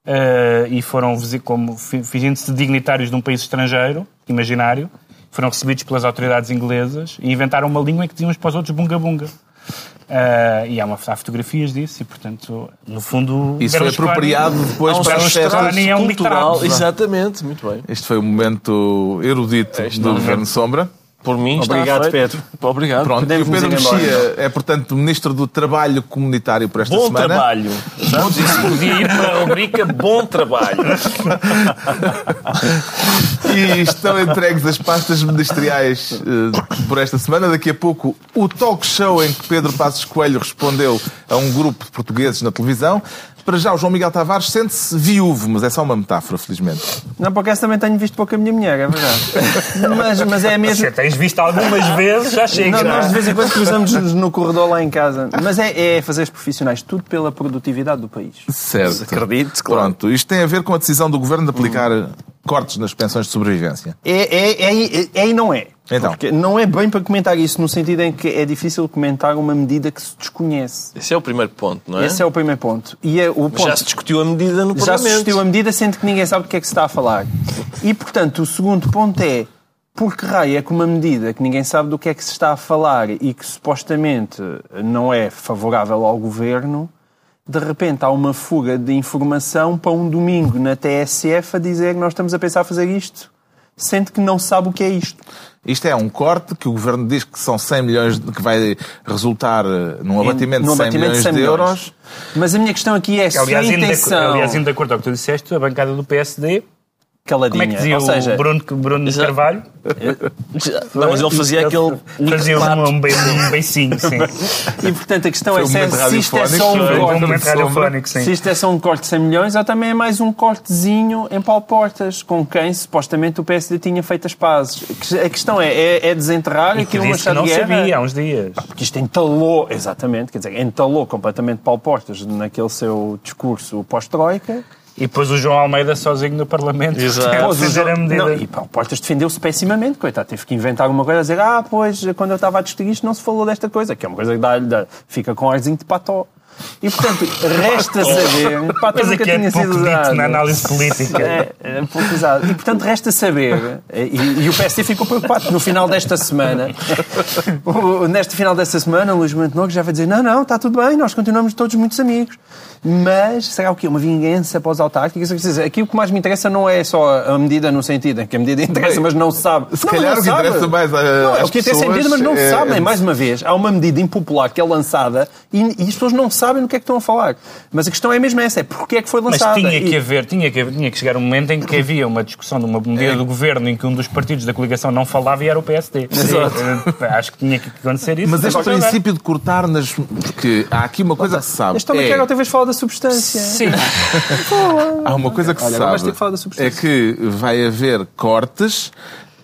Speaker 3: eh, e foram visi- como fi- fingindo-se de dignitários de um país estrangeiro, imaginário, foram recebidos pelas autoridades inglesas e inventaram uma língua em que diziam uns para os outros bunga bunga. Eh, e há, uma, há fotografias disso e, portanto, no fundo...
Speaker 1: Isso foi apropriado depois para as
Speaker 3: Berlusconi
Speaker 1: festas.
Speaker 3: é um
Speaker 4: cultural. Exatamente, muito bem.
Speaker 1: Este foi o momento erudito
Speaker 4: Este
Speaker 1: do
Speaker 4: não.
Speaker 1: Governo Sombra.
Speaker 4: Por mim,
Speaker 2: Obrigado. Pedro. [laughs]
Speaker 4: Obrigado.
Speaker 1: Pronto, e o Pedro. Mexia é, portanto, Ministro do Trabalho Comunitário por esta
Speaker 4: Bom
Speaker 1: semana.
Speaker 4: trabalho. Vamos isso podia ir para a rubrica Bom Trabalho. [laughs]
Speaker 1: E estão entregues as pastas ministeriais eh, por esta semana. Daqui a pouco, o talk show em que Pedro Passos Coelho respondeu a um grupo de portugueses na televisão. Para já, o João Miguel Tavares sente-se viúvo, mas é só uma metáfora, felizmente.
Speaker 2: Não, porque essa também tenho visto pouco a minha mulher, é verdade. [laughs] mas, mas é mesmo.
Speaker 3: Se tens visto algumas vezes, já chega.
Speaker 2: Não, nós de vez em quando cruzamos-nos no corredor lá em casa. Mas é, é fazer os profissionais tudo pela produtividade do país.
Speaker 1: Certo.
Speaker 4: Acredite, claro.
Speaker 1: Pronto, isto tem a ver com a decisão do Governo de aplicar cortes nas pensões de sobrevivência.
Speaker 2: É, é, é, é e não é.
Speaker 1: Então.
Speaker 2: Porque não é bem para comentar isso, no sentido em que é difícil comentar uma medida que se desconhece.
Speaker 4: Esse é o primeiro ponto, não é?
Speaker 2: Esse é o primeiro ponto. E é o
Speaker 4: Mas
Speaker 2: ponto
Speaker 4: Já se discutiu a medida no
Speaker 2: já se
Speaker 4: Parlamento.
Speaker 2: discutiu a medida, sendo que ninguém sabe do que é que se está a falar. E, portanto, o segundo ponto é por que raio é que uma medida que ninguém sabe do que é que se está a falar e que supostamente não é favorável ao governo, de repente há uma fuga de informação para um domingo na TSF a dizer que nós estamos a pensar fazer isto, sendo que não sabe o que é isto.
Speaker 1: Isto é um corte que o Governo diz que são 100 milhões, de- que vai resultar eh, num abatimento
Speaker 2: No
Speaker 1: de 100
Speaker 2: abatimento
Speaker 1: milhões
Speaker 2: de 100
Speaker 1: de
Speaker 2: milhões.
Speaker 1: euros.
Speaker 2: Mas a minha questão aqui é se
Speaker 3: Aliás,
Speaker 2: a intenção...
Speaker 3: aliás, indo de acordo com o que tu disseste, a bancada do PSD,
Speaker 2: caladinha.
Speaker 3: como é que dizia
Speaker 2: Ou seja,
Speaker 3: o Bruno, Bruno
Speaker 4: Exato.
Speaker 3: Carvalho? [laughs]
Speaker 4: Não, mas ele fazia aquele.
Speaker 3: Fazia um, um, be- um beicinho, sim. [laughs]
Speaker 2: E portanto a questão
Speaker 1: Foi
Speaker 2: é
Speaker 1: um
Speaker 2: se, é- isto é só um
Speaker 3: um
Speaker 2: corte.
Speaker 3: sim.
Speaker 2: Se isto é só um corte de 100 milhões ou também é mais um cortezinho em Paulo-Portas, com quem supostamente o PSD tinha feito as pazes. A questão é, é, é desenterrar
Speaker 3: E que
Speaker 2: aquilo uma
Speaker 3: não
Speaker 2: guerra.
Speaker 3: sabia há uns dias.
Speaker 2: Porque isto entalou, exatamente, quer dizer, entalou completamente Paulo Portas naquele seu discurso pós-Troika.
Speaker 3: E depois o João Almeida sozinho no Parlamento.
Speaker 4: Exato.
Speaker 2: o
Speaker 3: defender a medida.
Speaker 2: Não, e Paulo Portas defendeu-se pessimamente, coitado. Teve que inventar alguma coisa, a dizer, ah, pois, quando eu estava a discutir isto não se falou desta coisa, que é uma coisa que dá, dá, fica com arzinho de pató. E, portanto, resta saber... Pató
Speaker 3: Coisa
Speaker 2: nunca
Speaker 3: que é
Speaker 2: tinha
Speaker 3: pouco
Speaker 2: sido
Speaker 3: dito na análise política.
Speaker 2: É, é pouco usado. E, portanto, resta saber, e, e o PSD ficou preocupado, no final desta semana, neste final desta semana, o Luís Montenegro já vai dizer, não, não, está tudo bem, nós continuamos todos muitos amigos. Mas será o quê? Uma vingança para os autárquicos? Aqui o que mais me interessa não é só a medida no sentido em que a medida interessa, mas não se sabe.
Speaker 1: se
Speaker 2: Não,
Speaker 1: calhar o que
Speaker 2: sabe.
Speaker 1: interessa mais a-
Speaker 2: Não, é o que interessa a medida, mas não se
Speaker 1: pessoas
Speaker 2: sabem.
Speaker 1: é-
Speaker 2: Mais uma vez, há uma medida impopular que é lançada e, e as pessoas não sabem do que é que estão a falar. Mas a questão é mesmo essa, é porque é que foi
Speaker 3: Mas
Speaker 2: lançada.
Speaker 3: tinha
Speaker 2: E-
Speaker 3: que haver, tinha que, haver- tinha que chegar um momento em que havia uma discussão de uma medida do governo em que um dos partidos da coligação não falava e era o PSD.
Speaker 2: Exato.
Speaker 3: Acho que tinha que acontecer isso.
Speaker 1: Mas este princípio de cortar nas. Porque há aqui uma coisa que se sabe.
Speaker 2: Este também
Speaker 1: é-
Speaker 2: quer outra vez falar da substância.
Speaker 3: Sim. [laughs]
Speaker 1: Há uma coisa que se
Speaker 2: Olha,
Speaker 1: sabe
Speaker 2: que falar da
Speaker 1: é que vai haver cortes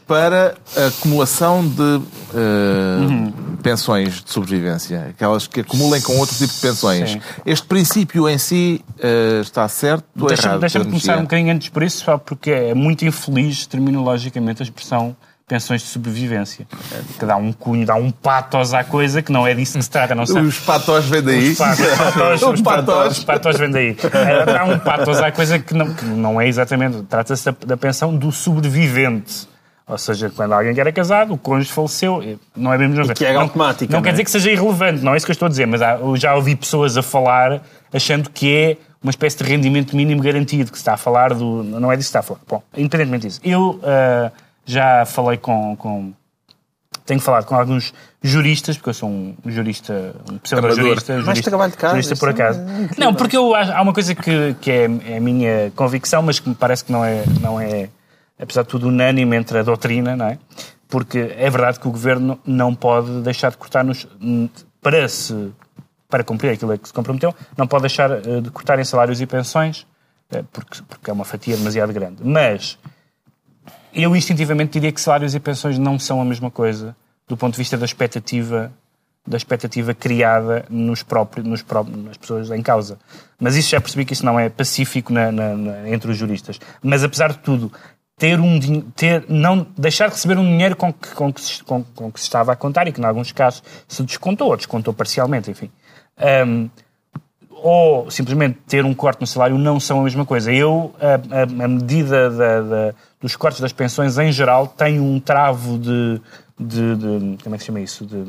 Speaker 1: para a acumulação de eh,
Speaker 2: Uhum.
Speaker 1: Pensões de sobrevivência, aquelas que acumulem com outro tipo de pensões.
Speaker 3: Sim.
Speaker 1: Este princípio em si eh, está certo ou
Speaker 3: Deixa-me
Speaker 1: errado?
Speaker 3: deixa-me começar um bocadinho antes por isso, só porque é muito infeliz terminologicamente a expressão pensões de sobrevivência. Que dá um cunho, dá um patos à coisa que não é disso que se trata. Não se
Speaker 1: Os patós vêm daí.
Speaker 3: os patos, patos, [laughs]
Speaker 1: Os
Speaker 3: os patos, os patos vêm daí. Dá um patos à coisa que não, que não é exatamente. Trata-se da, da pensão do sobrevivente. Ou seja, quando alguém que era casado, o cônjuge faleceu, não é mesmo.
Speaker 2: que é
Speaker 3: não,
Speaker 2: automática,
Speaker 3: Não
Speaker 2: não
Speaker 3: quer
Speaker 2: é?
Speaker 3: dizer que seja irrelevante, não é isso que eu estou a dizer, mas há- eu já ouvi pessoas a falar achando que é uma espécie de rendimento mínimo garantido, que se está a falar do. Não é disso que está a falar. Bom, independentemente disso. Eu ah, já falei com, com tenho falado com alguns juristas, porque eu sou um jurista, um pseudo-jurista.
Speaker 2: Mais
Speaker 3: jurista-
Speaker 2: trabalho de casa,
Speaker 3: Jurista por
Speaker 2: é
Speaker 3: acaso. não, porque eu, há uma coisa que, que é, é a minha convicção, mas que me parece que não é, não é, apesar de tudo, unânime entre a doutrina, não é? Porque é verdade que o governo não pode deixar de cortar nos. para se. para cumprir aquilo que se comprometeu, não pode deixar eh, de cortar em salários e pensões, eh, porque, porque é uma fatia demasiado grande. Mas eu instintivamente diria que salários e pensões não são a mesma coisa do ponto de vista da expectativa da expectativa criada nos próprios, nos próprios, nas pessoas em causa. Mas isso já percebi que isso não é pacífico na- na- na- entre os juristas. Mas apesar de tudo, ter um ter não deixar de receber um dinheiro com que, com, que se, com, com que se estava a contar e que, em alguns casos, se descontou ou descontou parcialmente, enfim. Ahm, ou simplesmente ter um corte no salário não são a mesma coisa. Eu, a, a- a medida da- da- dos cortes das pensões em geral tem um travo de, de- de- como é que se chama isso? De,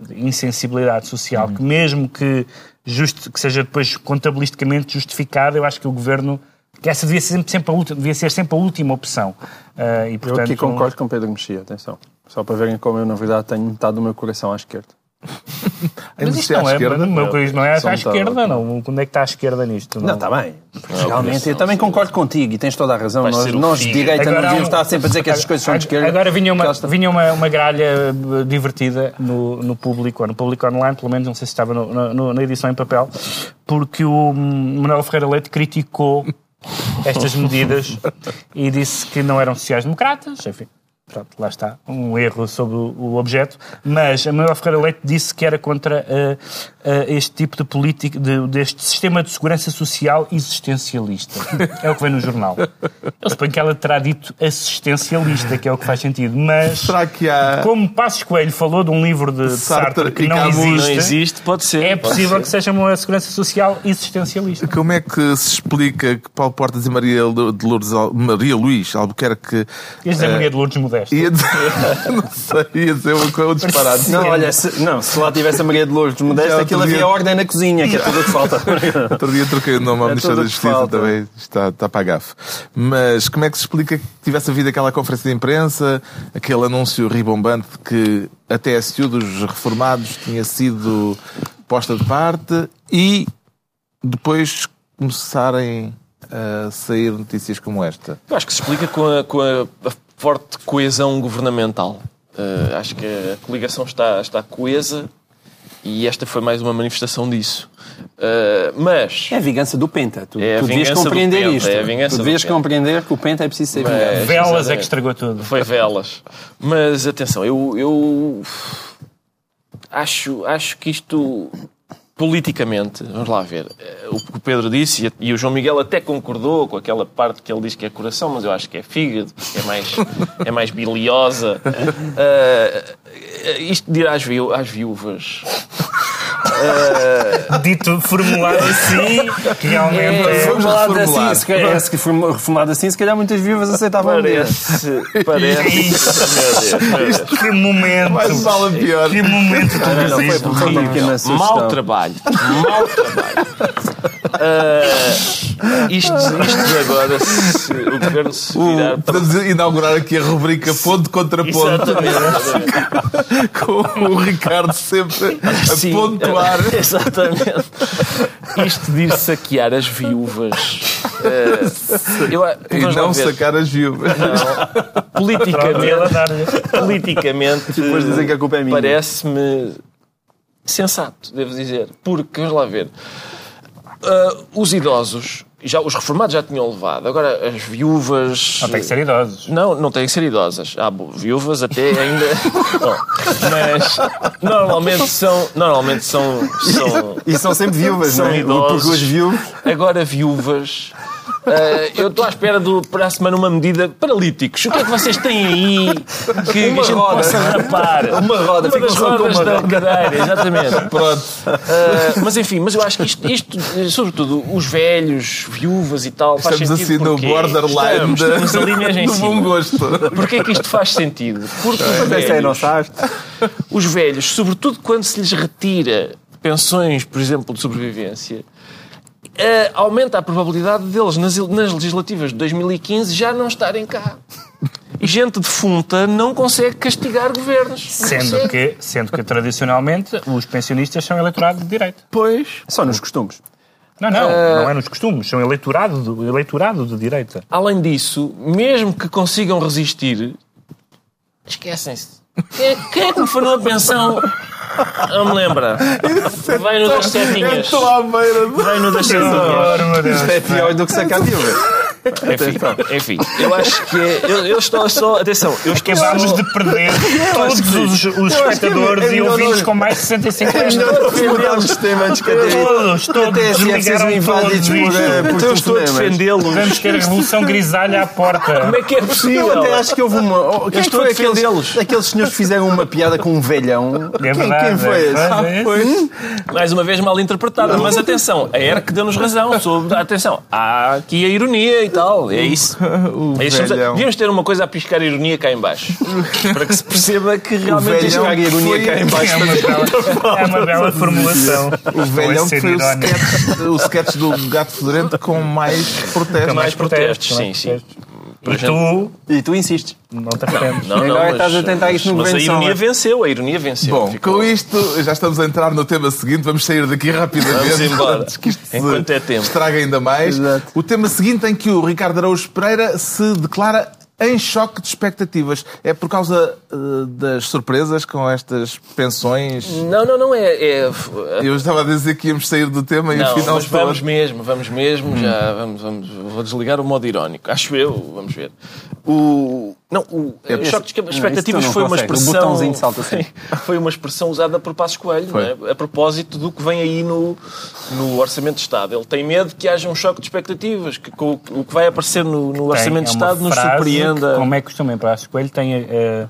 Speaker 3: de insensibilidade social, que mesmo que, justi- que seja depois contabilisticamente justificado, eu acho que o governo que essa devia ser sempre, sempre a última, devia ser sempre a última opção. Ah, e,
Speaker 2: Eu
Speaker 3: portanto,
Speaker 2: aqui concordo com Pedro Mexia, atenção. Só para verem como eu, na verdade, tenho metade do meu coração à esquerda.
Speaker 1: Ainda [laughs]
Speaker 3: Mas
Speaker 1: se
Speaker 3: isto
Speaker 1: à
Speaker 3: não é,
Speaker 1: esquerda.
Speaker 3: meu país não é à esquerda, não. Quando é que está à esquerda nisto?
Speaker 2: Não, está bem. Realmente, eu também concordo contigo e tens toda a razão. Nós,
Speaker 4: o
Speaker 2: nós de direita, não
Speaker 3: Agora há
Speaker 2: devíamos
Speaker 3: um-
Speaker 2: estar sempre a dizer que estas coisas são de esquerda.
Speaker 3: Agora vinha uma, vinha uma, uma gralha eh, divertida no, no público, ou no público online, pelo menos, não sei se estava no- no- no- na edição em papel, porque o hum, Manuel Ferreira Leite criticou [laughs] estas medidas e disse que não eram sociais-democratas, enfim. Pronto, lá está, um erro sobre o objeto, mas a Manuel Ferreira Leite disse que era contra eh, eh, este tipo de política, de- deste sistema de segurança social existencialista. [laughs] É o que vem no jornal. Eu suponho que ela terá dito assistencialista, que é o que faz sentido, mas
Speaker 1: Será que há.
Speaker 3: como Passos Coelho falou de um livro de, de
Speaker 1: Sartre
Speaker 3: Sartre que não
Speaker 1: Camus.
Speaker 3: existe,
Speaker 4: Não existe, pode ser.
Speaker 3: é
Speaker 4: pode
Speaker 3: possível
Speaker 4: ser.
Speaker 3: que seja uma segurança social existencialista.
Speaker 1: Como é que se explica que Paulo Portas e Maria, de Lourdes, Maria Luís Albuquerque
Speaker 3: Ias dizer
Speaker 1: eh,
Speaker 3: Maria de Lourdes
Speaker 1: Ia dizer, [laughs] não sei, ia dizer uma coisa, disparate.
Speaker 2: Não, olha, se, não, se lá tivesse a Maria de Lourdes Modesto,
Speaker 1: Já
Speaker 2: aquilo
Speaker 1: dia-
Speaker 2: havia ordem na cozinha, que é tudo o que falta. [laughs]
Speaker 1: Outro dia troquei o nome ao
Speaker 2: É
Speaker 1: da Justiça
Speaker 2: falta.
Speaker 1: também, está, está para a gafe. Mas como é que se explica que tivesse havido aquela conferência de imprensa, aquele anúncio ribombante de que a TSU dos reformados tinha sido posta de parte e depois começarem a sair notícias como esta?
Speaker 4: Eu acho que se explica com a, com a forte coesão governamental. Eh, acho que a coligação está, está coesa e esta foi mais uma manifestação disso. Eh, mas,
Speaker 2: É a vingança do Penta. Tu,
Speaker 4: É
Speaker 2: tu devias compreender
Speaker 4: Penta,
Speaker 2: isto.
Speaker 4: é a vingança
Speaker 2: tu devias compreender que o Penta é preciso ser
Speaker 4: Mas-
Speaker 2: vingado.
Speaker 3: Velas é que estragou tudo.
Speaker 4: foi velas. Mas atenção, eu, eu acho, acho que isto politicamente, vamos lá ver, eh, o que o Pedro disse e o João Miguel até concordou com aquela parte que ele diz que é coração, mas eu acho que é fígado, é mais, é mais biliosa. [laughs] Eh, isto de ir às, viú- às viúvas.
Speaker 3: Dito, formulado assim, que realmente...
Speaker 2: É,
Speaker 1: reformular.
Speaker 2: assim, se calhar, se reform- reformulado assim, se calhar muitas viúvas aceitavam.
Speaker 4: Parece. Parece. Meu Deus.
Speaker 3: Que momento!
Speaker 1: Mais pior.
Speaker 3: Que momento
Speaker 2: Não, não, foi,
Speaker 3: tudo
Speaker 2: foi sugestão.
Speaker 4: Mau trabalho. Mau trabalho. Ah, isto, isto agora, se o governo se virar
Speaker 1: O, podemos inaugurar aqui a rubrica ponto contra ponto,
Speaker 4: Exatamente. [laughs]
Speaker 1: com o Ricardo sempre a
Speaker 4: Sim,
Speaker 1: pontuar. [laughs]
Speaker 4: Exatamente. Isto de ir saquear as viúvas. eh, eu,
Speaker 1: E não sacar as viúvas.
Speaker 4: Politicamente, politicamente
Speaker 2: Depois dizem que a culpa é minha.
Speaker 4: parece-me sensato, devo dizer. Porque, vamos lá ver, ah, os idosos, já, os reformados já tinham levado, agora as viúvas...
Speaker 3: Não tem que ser idosos.
Speaker 4: Não, não têm que ser idosas. Há bo- viúvas até ainda. [laughs] Bom, mas normalmente são. Normalmente são. são
Speaker 2: E são sempre viúvas,
Speaker 4: São
Speaker 2: não é?
Speaker 4: idosos.
Speaker 2: Porque os viúvos...
Speaker 4: agora viúvas. Eh, eu estou à espera do, para a semana uma medida paralíticos. O que é que vocês têm aí que,
Speaker 2: Uma
Speaker 4: a gente
Speaker 2: roda.
Speaker 4: possa rapar?
Speaker 2: Uma roda,
Speaker 4: uma das rodas
Speaker 2: uma
Speaker 4: da
Speaker 2: roda.
Speaker 4: cadeira, exatamente. [laughs]
Speaker 1: Pronto.
Speaker 4: Uh, mas enfim, mas eu acho que isto, isto, eh, sobretudo os velhos, viúvas e tal, faz
Speaker 1: Estamos
Speaker 4: sentido
Speaker 1: assim no
Speaker 4: porque
Speaker 1: borderline
Speaker 4: estamos, estamos ali mesmo em [laughs]
Speaker 1: do bom
Speaker 4: cima.
Speaker 1: gosto.
Speaker 4: Porquê é que isto faz sentido? Porque os
Speaker 2: Mas essa é
Speaker 4: velhos, os velhos, sobretudo quando se lhes retira pensões, por exemplo, de sobrevivência, eh, aumenta a probabilidade deles nas, nas legislativas de 2015 já não estarem cá. E gente defunta não consegue castigar governos.
Speaker 3: Sendo que, sendo que, tradicionalmente, os pensionistas são eleitorado de direita.
Speaker 4: Pois.
Speaker 2: Só nos costumes.
Speaker 3: Não, não, não é nos costumes, são eleitorado, do, eleitorado de direita.
Speaker 4: Além disso, mesmo que consigam resistir, esquecem-se. Quem, é- quem é que me falou a pensão? Não me lembra. Vai no das setinhas.
Speaker 1: De...
Speaker 4: Vai no das setinhas.
Speaker 2: Isto é pior do que sacar viúva.
Speaker 4: Enfim, enfim, eu acho que é, eu, eu estou só. Atenção, eu estou
Speaker 3: Acabámos
Speaker 4: só-
Speaker 3: de perder [laughs] todos os, os
Speaker 2: Eu é
Speaker 3: espectadores
Speaker 2: é
Speaker 3: e ouvintes com mais de 65
Speaker 2: É
Speaker 3: anos.
Speaker 2: não mudarmos de tema antes que até,
Speaker 3: Todos, todos
Speaker 2: até assim é
Speaker 3: desligaram
Speaker 2: invadidos
Speaker 3: todos
Speaker 2: por,
Speaker 4: Então eu estou a defendê-los.
Speaker 3: Vamos ter a Revolução Grisalha à porta.
Speaker 4: Como é que é possível?
Speaker 2: Eu até acho que houve uma. oh, Quem
Speaker 4: estou
Speaker 2: foi
Speaker 4: a defendê-los.
Speaker 2: aqueles, aqueles senhores que fizeram uma piada com um velhão?
Speaker 3: É
Speaker 2: quem,
Speaker 3: verdade,
Speaker 2: quem foi
Speaker 3: é
Speaker 2: esse?
Speaker 3: é
Speaker 2: Foi?
Speaker 4: Mais uma vez mal interpretada, mas atenção, a ERC deu-nos razão sobre. Atenção, há aqui a ironia e tal, é isso. [laughs]
Speaker 1: O
Speaker 4: É isso. Devíamos ter uma coisa a piscar ironia cá em baixo [laughs] para que se perceba que realmente isto
Speaker 2: caga ironia cá em baixo.
Speaker 3: É uma bela, é uma bela formulação.
Speaker 1: O velhão foi o sketch, o sketch do Gato Fedorento com mais protestos.
Speaker 4: mais protestos,
Speaker 3: com
Speaker 4: sim, sim.
Speaker 3: E tu
Speaker 2: E tu insistes.
Speaker 3: não te arrependes.
Speaker 4: Não, não,
Speaker 2: Agora
Speaker 4: mas,
Speaker 2: estás a tentar isto no
Speaker 4: mas a ironia
Speaker 2: é?
Speaker 4: venceu, a ironia venceu.
Speaker 1: Bom,
Speaker 4: Ficou-
Speaker 1: com isto já estamos a entrar no tema seguinte. Vamos sair daqui rapidamente.
Speaker 4: Vamos embora.
Speaker 1: antes que isto
Speaker 4: Enquanto é tempo.
Speaker 1: estrague ainda mais.
Speaker 2: Exato.
Speaker 1: O tema seguinte em que o Ricardo Araújo Pereira se declara em choque de expectativas. É por causa eh, das surpresas com estas pensões.
Speaker 4: Não, não, não é. é-
Speaker 1: Eu estava a dizer que íamos sair do tema e
Speaker 4: Não,
Speaker 1: afinal
Speaker 4: mas vamos mesmo, vamos mesmo, já vamos, vamos, vou desligar o modo irónico. Acho eu, vamos ver. O, não, o, o choque de expectativas
Speaker 2: não
Speaker 4: foi uma expressão.
Speaker 2: botãozinho salta assim. [laughs]
Speaker 4: Foi, foi uma expressão usada por Passos Coelho, é? a propósito do que vem aí no, no Orçamento de Estado. Ele tem medo que haja um choque de expectativas, que com o que vai aparecer no, no Orçamento de
Speaker 3: Tem- é uma
Speaker 4: Estado nos
Speaker 3: frase
Speaker 4: surpreenda.
Speaker 3: que, Como é costume em Prazo Coelho, tem, eh,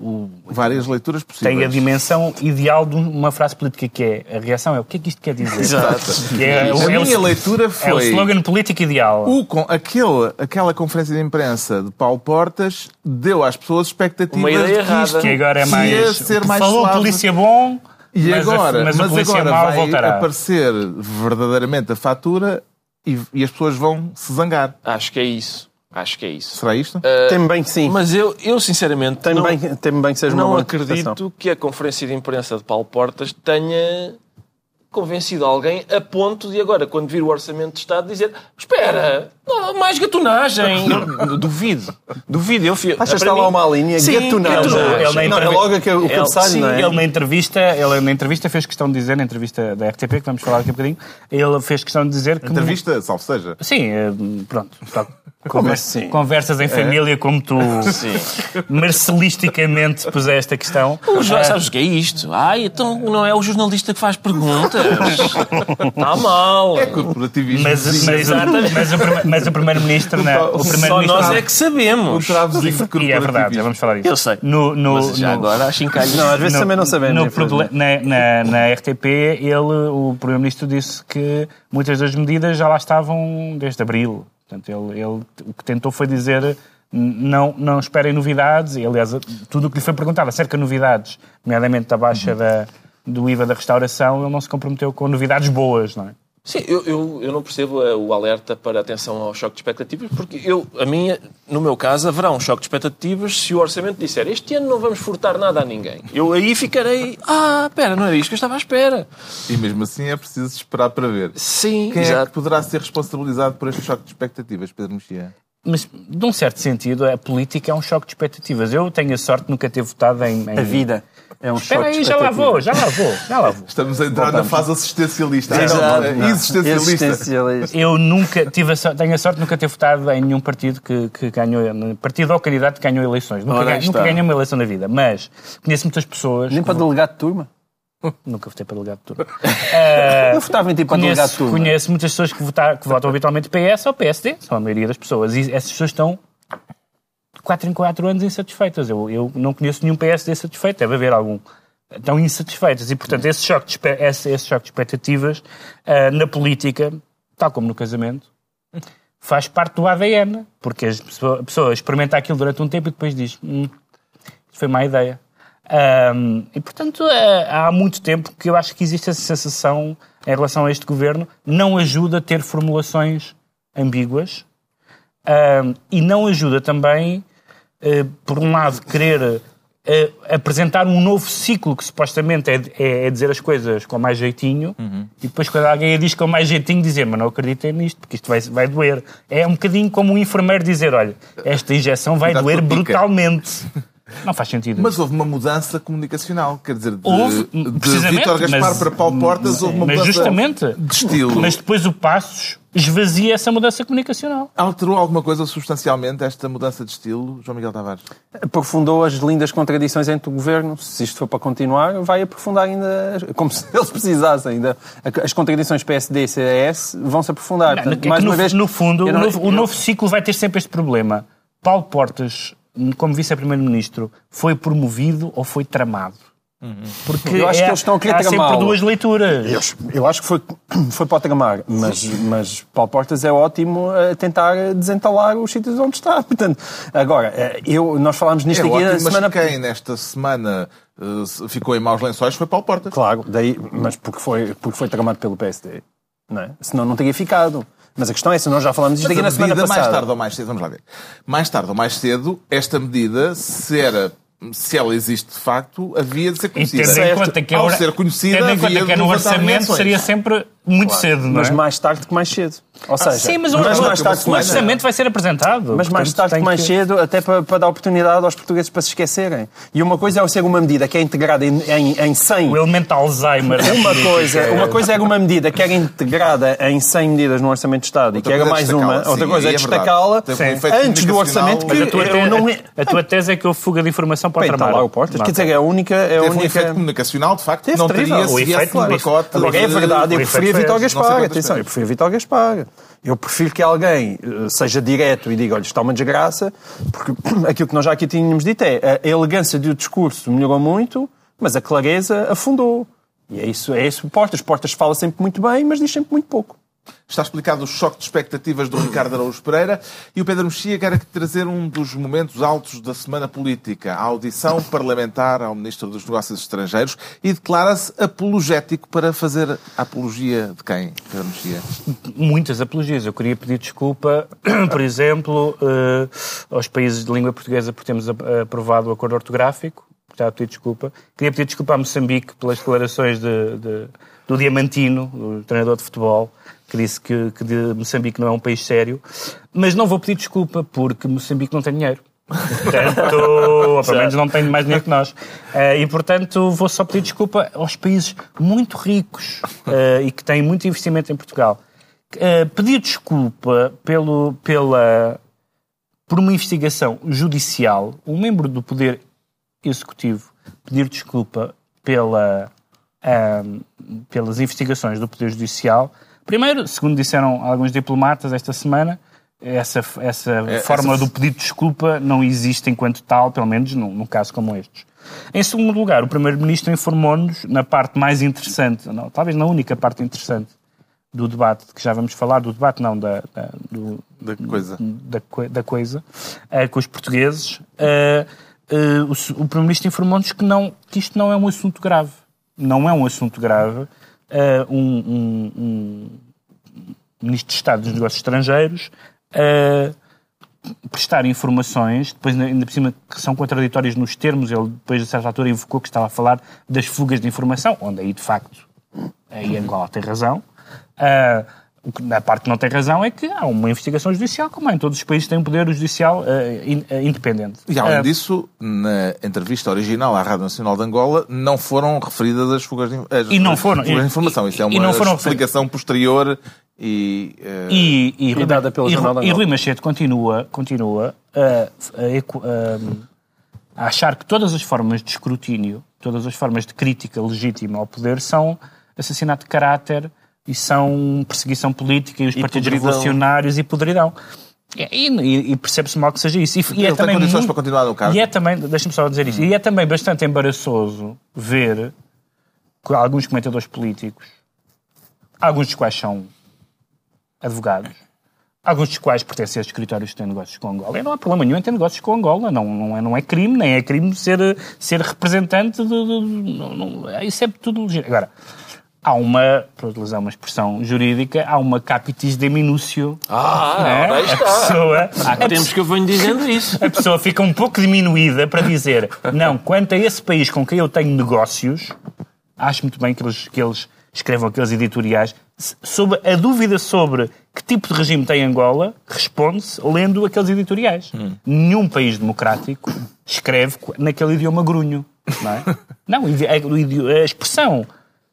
Speaker 3: o,
Speaker 1: várias leituras possíveis.
Speaker 3: tem a dimensão ideal de uma frase política que é a reação é o que é que isto quer dizer?
Speaker 4: Exato.
Speaker 3: É,
Speaker 1: A
Speaker 3: o- é o-
Speaker 1: minha leitura
Speaker 3: é o
Speaker 1: foi
Speaker 3: slogan político ideal.
Speaker 1: o, com, aquele, aquela conferência de imprensa de Paulo Portas deu às pessoas expectativas
Speaker 4: Uma ideia
Speaker 1: de que
Speaker 4: errada.
Speaker 1: isto
Speaker 3: que agora é
Speaker 1: ia
Speaker 3: mais.
Speaker 1: ser mais
Speaker 3: falou
Speaker 1: suave.
Speaker 3: polícia bom,
Speaker 1: E
Speaker 3: mas,
Speaker 1: agora,
Speaker 3: a, mas,
Speaker 1: mas agora vai
Speaker 3: voltará.
Speaker 1: aparecer verdadeiramente a fatura e, e as pessoas vão se zangar.
Speaker 4: Acho que é isso. Acho que é isso.
Speaker 1: Será isto?
Speaker 2: Tem bem que sim.
Speaker 4: Mas eu, eu sinceramente,
Speaker 2: Tem
Speaker 4: não,
Speaker 2: bem, tem bem que seja uma
Speaker 4: não acredito que a conferência de imprensa de Paulo Portas tenha convencido alguém a ponto de agora, quando vir o Orçamento de Estado, dizer espera, não, mais gatunagem. Duvido. Duvido. Eu, fui-
Speaker 2: Achas que está lá uma linha?
Speaker 4: Sim,
Speaker 2: Gatunagem. Não, é logo que o
Speaker 4: Ele-
Speaker 2: cabeçalho,
Speaker 4: sim,
Speaker 2: não é?
Speaker 3: Ele na entrevista, ele na entrevista fez questão de dizer, na entrevista da RTP, que vamos falar daqui a bocadinho, ele fez questão de dizer que.
Speaker 1: Entrevista, salvo seja.
Speaker 3: Sim, eh, pronto. só
Speaker 2: assim?
Speaker 3: Conversas em família, como tu [laughs] marcelisticamente puseste a questão.
Speaker 4: O jo- sabes o que é isto? Ai, então não é o jornalista que faz perguntas. Está [laughs] mal.
Speaker 1: É corporativismo.
Speaker 3: Mas, mas,
Speaker 4: Exatamente.
Speaker 3: mas, o, mas o Primeiro-Ministro. não, O
Speaker 4: Só
Speaker 3: Primeiro-Ministro.
Speaker 4: nós é que sabemos.
Speaker 1: travozinho de
Speaker 3: E é verdade, já vamos falar disso.
Speaker 4: Eu sei.
Speaker 3: No, no,
Speaker 4: Mas já
Speaker 3: no-
Speaker 4: agora acho encalhos.
Speaker 2: Não, às vezes
Speaker 3: no-
Speaker 2: também não sabemos.
Speaker 3: no
Speaker 2: infelizmente.
Speaker 3: proble- na, na, na RTP, ele, o Primeiro-Ministro disse que muitas das medidas já lá estavam desde abril. Portanto, ele, ele o que tentou foi dizer "N- não, não esperem novidades. E, aliás, tudo o que lhe foi perguntado acerca de novidades, nomeadamente da baixa da, do IVA da restauração, ele não se comprometeu com novidades boas, não é?
Speaker 4: Sim, eu, eu, eu não percebo eh, o alerta para atenção ao choque de expectativas, porque eu, a minha, no meu caso, haverá um choque de expectativas se o orçamento disser este ano não vamos furtar nada a ninguém. Eu aí ficarei, ah, espera, não era isto que eu estava à espera.
Speaker 1: E mesmo assim é preciso esperar para ver.
Speaker 4: Sim,
Speaker 1: Quem é
Speaker 4: exato.
Speaker 1: que poderá ser responsabilizado por este choque de expectativas, Pedro Mexia?
Speaker 3: Mas, de um certo sentido, a política é um choque de expectativas. Eu tenho a sorte de nunca ter votado em... em...
Speaker 2: A vida é um
Speaker 3: Espera aí, já lá
Speaker 2: expectativa.
Speaker 3: vou, já lá vou, já lá vou.
Speaker 1: Estamos a entrar na fase assistencialista.
Speaker 2: Exato.
Speaker 1: não, existencialista.
Speaker 2: Existencialista.
Speaker 3: Eu nunca tive a sorte, tenho a sorte de nunca ter votado em nenhum partido que, que ganhou, partido ou candidato que ganhou eleições. Nunca,
Speaker 4: aí
Speaker 3: nunca ganhei uma eleição na vida. Mas conheço muitas pessoas.
Speaker 2: Nem para delegado de turma. [laughs]
Speaker 3: Nunca votei para delegado de turma. Uh, [laughs]
Speaker 2: Eu votava em ti para delegado de turma.
Speaker 3: conheço muitas pessoas que, votar, que votam habitualmente PS ou PSD, são a maioria das pessoas. E essas pessoas estão 4 em 4 anos insatisfeitas. Eu, eu não conheço nenhum PSD satisfeito, deve haver algum. Estão insatisfeitas. E, portanto, esse choque de, esse, esse choque de expectativas uh, na política, tal como no casamento, faz parte do ADN. Porque as a pessoa experimenta aquilo durante um tempo e depois diz: hum, foi má ideia. Ahm, e, portanto, eh, há muito tempo que eu acho que existe essa sensação em relação a este governo. Não ajuda a ter formulações ambíguas Ahm, e não ajuda também, por um lado, querer eh, apresentar um novo ciclo que supostamente é, é- é dizer as coisas com mais jeitinho e depois quando alguém a diz com mais jeitinho dizer mas não acreditem nisto porque isto vai, vai doer. É um bocadinho como um enfermeiro dizer olha, esta injeção vai
Speaker 1: Cuidado
Speaker 3: doer brutalmente. [laughs] Não faz sentido.
Speaker 1: Mas houve uma mudança comunicacional, quer dizer, de,
Speaker 3: Houve,
Speaker 1: de Vítor Gaspar
Speaker 3: mas-
Speaker 1: para Paulo Portas houve uma
Speaker 3: mas
Speaker 1: mudança
Speaker 3: justamente.
Speaker 1: de estilo.
Speaker 3: Mas depois o Passos esvazia essa mudança comunicacional.
Speaker 1: Alterou alguma coisa substancialmente esta mudança de estilo, João Miguel Tavares?
Speaker 2: aprofundou as lindas contradições entre o governo. Se isto for para continuar, vai aprofundar ainda, como se [laughs] eles precisassem ainda. As contradições PSD e CDS vão se aprofundar.
Speaker 3: Não,
Speaker 2: Portanto,
Speaker 3: é
Speaker 2: mais
Speaker 3: no,
Speaker 2: uma vez,
Speaker 3: no fundo,
Speaker 2: eu
Speaker 3: o
Speaker 2: não-
Speaker 3: novo, o
Speaker 2: eu-
Speaker 3: novo ciclo vai ter sempre este problema. Paulo Portas, como vice-primeiro-ministro, foi promovido ou foi tramado? Porque
Speaker 2: Eu acho
Speaker 3: é-
Speaker 2: que eles estão a querer
Speaker 3: há sempre
Speaker 2: tramá-lo.
Speaker 3: duas leituras.
Speaker 2: Eu, eu acho que foi, [clears throat] foi para o tramar, mas, mas Paulo Portas é ótimo a tentar desentalar os sítios onde está. [laughs] Portanto, agora, eh, eu, nós falámos
Speaker 1: É
Speaker 2: nisto aqui
Speaker 1: ótimo,
Speaker 2: na
Speaker 1: mas
Speaker 2: semana
Speaker 1: quem nesta semana eh, ficou em maus lençóis foi Paulo Portas.
Speaker 2: Claro, daí, mas porque foi, porque foi tramado pelo PSD. Não é? Senão não teria ficado. Mas a questão é, se nós já falámos disto
Speaker 1: Mas
Speaker 2: aqui na semana
Speaker 1: medida,
Speaker 2: passada.
Speaker 1: mais tarde ou mais cedo, vamos lá ver. Mais tarde ou mais cedo, esta medida, se era se ela existe de facto, havia de ser
Speaker 3: E
Speaker 1: conhecida.
Speaker 3: tendo em conta que, é
Speaker 1: Ao ser conhecida,
Speaker 3: tendo em conta
Speaker 1: havia
Speaker 3: que é
Speaker 1: de
Speaker 3: no orçamento, seria sempre muito cedo, não é?
Speaker 2: Mas mais tarde que mais cedo. Ou seja,
Speaker 3: Sim, mas o,
Speaker 2: mais
Speaker 3: o-
Speaker 2: mais tarde que
Speaker 3: o
Speaker 2: mais cedo.
Speaker 3: orçamento vai ser apresentado.
Speaker 2: Mas mais tarde que mais cedo, até para, para dar oportunidade aos portugueses para se esquecerem. E uma coisa é ser uma medida que é integrada em, em, em 100
Speaker 3: O elemento Alzheimer.
Speaker 2: Uma coisa,
Speaker 3: é-
Speaker 2: uma coisa era uma medida que era integrada em 100 medidas no Orçamento de Estado
Speaker 1: Outra
Speaker 2: e que era
Speaker 1: é
Speaker 2: mais uma.
Speaker 1: destacá-la,
Speaker 2: Outra
Speaker 1: sim,
Speaker 2: coisa é
Speaker 1: é
Speaker 2: destacá-la
Speaker 1: um
Speaker 3: Sim.
Speaker 2: antes do. Orçamento
Speaker 3: Mas a tua,
Speaker 2: Eu
Speaker 3: te-
Speaker 2: não-
Speaker 3: a, tua tese é que houve fuga de informação para o
Speaker 2: Bem, lá o Portas.
Speaker 3: Não,
Speaker 2: Quer dizer, é a única. É a
Speaker 1: Teve um
Speaker 2: única...
Speaker 1: efeito comunicacional, de facto, que não teria
Speaker 3: O
Speaker 1: se viesse
Speaker 3: efeito não-
Speaker 1: pacote.
Speaker 2: É
Speaker 1: de-
Speaker 2: verdade, eu
Speaker 3: o
Speaker 2: preferia Vitor Gaspar. Atenção, eu preferia Vitor Gaspar. Eu prefiro que alguém eh, seja direto e diga, olha, está uma desgraça, porque [clears throat] aquilo que nós já aqui tínhamos dito é a elegância do discurso melhorou muito, mas a clareza afundou. E é isso, é isso. Portas. Portas fala sempre muito bem, mas diz sempre muito pouco.
Speaker 1: Está explicado o choque de expectativas do Ricardo Araújo Pereira e o Pedro Mexia quer trazer um dos momentos altos da semana política, a audição parlamentar ao Ministro dos Negócios Estrangeiros e declara-se apologético para fazer apologia de quem, Pedro Mexia?
Speaker 3: muitas apologias. Eu queria pedir desculpa, [clears throat] por exemplo, eh, aos países de língua portuguesa por termos ap- aprovado o acordo ortográfico. Já pedir desculpa. Queria pedir desculpa a Moçambique pelas declarações de- de- do Diamantino, o treinador de futebol, que disse que, que de Moçambique não é um país sério. Mas não vou pedir desculpa porque Moçambique não tem dinheiro. Portanto, ou pelo menos não tem mais dinheiro que nós. Eh, e, portanto, vou só pedir desculpa aos países muito ricos eh, e que têm muito investimento em Portugal. Eh, pedir desculpa pelo, pela, por uma investigação judicial, um membro do Poder Executivo pedir desculpa pela, pelas investigações do Poder Judicial. Primeiro, segundo disseram alguns diplomatas esta semana, essa, essa
Speaker 1: É,
Speaker 3: fórmula
Speaker 1: essa-
Speaker 3: do pedido de desculpa não existe enquanto tal, pelo menos num, num caso como estes. Em segundo lugar, o Primeiro-Ministro informou-nos na parte mais interessante, não, talvez na única parte interessante do debate, que já vamos falar, do debate não, da, da- do,
Speaker 1: Da coisa.
Speaker 3: da, da coisa, eh, com os portugueses, eh, eh, o, o Primeiro-Ministro informou-nos que, não, que isto não é um assunto grave. Não é um assunto grave. Eh, um, um- um Ministro de Estado dos Negócios Estrangeiros eh, prestar informações, depois ainda por cima que são contraditórias nos termos, ele depois a certa altura invocou que estava a falar das fugas de informação, onde aí de facto aí Angola tem razão. Ah, o que- a parte que não tem razão é que há uma investigação judicial, como há em todos os países têm um poder judicial ah, in- ah, independente.
Speaker 1: E além
Speaker 3: Ah,
Speaker 1: disso, na entrevista original à Rádio Nacional de Angola, não foram referidas as fugas de, as,
Speaker 3: E não
Speaker 1: as
Speaker 3: foram-
Speaker 1: fugas de
Speaker 3: e-
Speaker 1: informação. Isso é
Speaker 3: e-
Speaker 1: uma
Speaker 3: e não foram
Speaker 1: explicação posterior e, eh,
Speaker 3: E, e, Rui-
Speaker 2: dada pelo
Speaker 3: e,
Speaker 2: Jornal
Speaker 3: Rui-
Speaker 2: da
Speaker 3: e
Speaker 2: Angola.
Speaker 3: Rui Machete continua, continua a- a achar que todas as formas de escrutínio todas as formas de crítica legítima ao poder são assassinato de caráter e são perseguição política e os
Speaker 4: E
Speaker 3: partidos
Speaker 4: podridão.
Speaker 3: revolucionários e podridão. E, e- e percebe-se mal que seja isso. E, e é
Speaker 1: tem
Speaker 3: também
Speaker 1: condições
Speaker 3: muito-
Speaker 1: para continuar no cargo.
Speaker 3: E é também, deixa-me só dizer isto, e é também bastante embaraçoso ver que alguns comentadores políticos, alguns dos quais são advogados, alguns dos quais pertencem a escritórios que têm negócios com Angola. E não há problema nenhum em ter negócios com Angola. Não, não, é, não é crime, nem é crime ser, ser representante de. de- não- não- isso é tudo legítimo. Agora, há uma, para utilizar uma expressão jurídica, há uma capitis de minúcio.
Speaker 4: Ah,
Speaker 3: né?
Speaker 4: ora aí
Speaker 3: A
Speaker 4: está.
Speaker 3: pessoa,
Speaker 5: Há tempos que eu venho dizendo isso. [laughs]
Speaker 3: a pessoa fica um pouco diminuída para dizer não, quanto a esse país com quem eu tenho negócios, acho muito bem que eles, que eles escrevam aqueles editoriais. Sobre a dúvida sobre que tipo de regime tem Angola, responde-se lendo aqueles editoriais. Nenhum país democrático escreve naquele idioma grunho. Não, é? [laughs] não a expressão.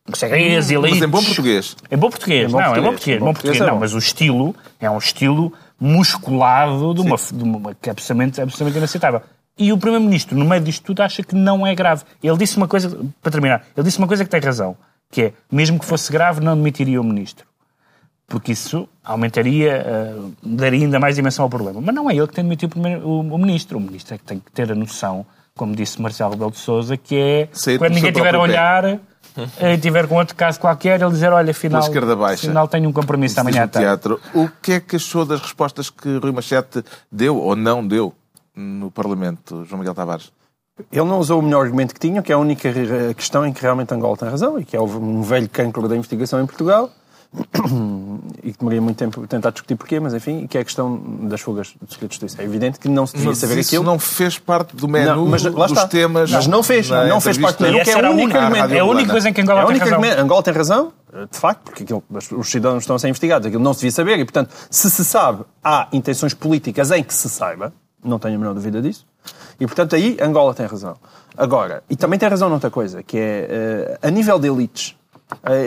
Speaker 3: Conseguem as elites.
Speaker 1: Mas em bom português.
Speaker 3: Em bom português,
Speaker 2: bom
Speaker 3: não, em bom
Speaker 2: português.
Speaker 3: português,
Speaker 2: Em bom
Speaker 3: bom português,
Speaker 2: português é
Speaker 3: não,
Speaker 2: bom.
Speaker 3: mas o estilo é um estilo musculado de uma, de uma que é absolutamente, absolutamente inaceitável. E o Primeiro-Ministro, no meio disto tudo, acha que não é grave. Ele disse uma coisa, para terminar, ele disse uma coisa que tem razão, que é, mesmo que fosse grave, não demitiria o Ministro. Porque isso aumentaria, eh, daria ainda mais dimensão ao problema. Mas não é ele que tem de demitir o, primeiro- o- o Ministro. O Ministro é que tem que ter a noção, como disse Marcelo Rebelo de Sousa, que é,
Speaker 1: Sair
Speaker 3: quando ninguém estiver a
Speaker 1: próprio pé. [laughs]
Speaker 3: e tiver com outro caso qualquer, ele dizer, olha, afinal, afinal tenho um compromisso amanhã à tarde.
Speaker 1: teatro. O que é que achou das respostas que Rui Machete deu ou não deu no Parlamento, João Miguel Tavares?
Speaker 2: Ele não usou o melhor argumento que tinha, que é a única questão em que realmente Angola tem razão, e que é um velho cancro da investigação em Portugal, [coughs] e que demoraria muito tempo a tentar discutir porquê, mas enfim, que é a questão das fugas do Segredo de Justiça. É evidente que não se devia
Speaker 1: Mas
Speaker 2: saber
Speaker 1: isso
Speaker 2: aquilo.
Speaker 1: não fez parte do menu
Speaker 2: Não, mas lá
Speaker 1: dos
Speaker 2: está.
Speaker 1: temas.
Speaker 2: Mas não fez,
Speaker 1: na
Speaker 2: não fez parte do menu, que é o único
Speaker 3: única-
Speaker 2: argumento.
Speaker 3: é a única coisa em que Angola
Speaker 2: É a
Speaker 3: tem
Speaker 2: única
Speaker 3: razão.
Speaker 2: argumento. Angola tem razão, de facto, porque aquilo, os- os cidadãos estão a ser investigados, aquilo não se devia saber, e portanto, se se sabe, há intenções políticas em que se saiba, não tenho a menor dúvida disso, e portanto aí Angola tem razão. Agora, e também tem razão noutra coisa, que é, eh, a nível de elites,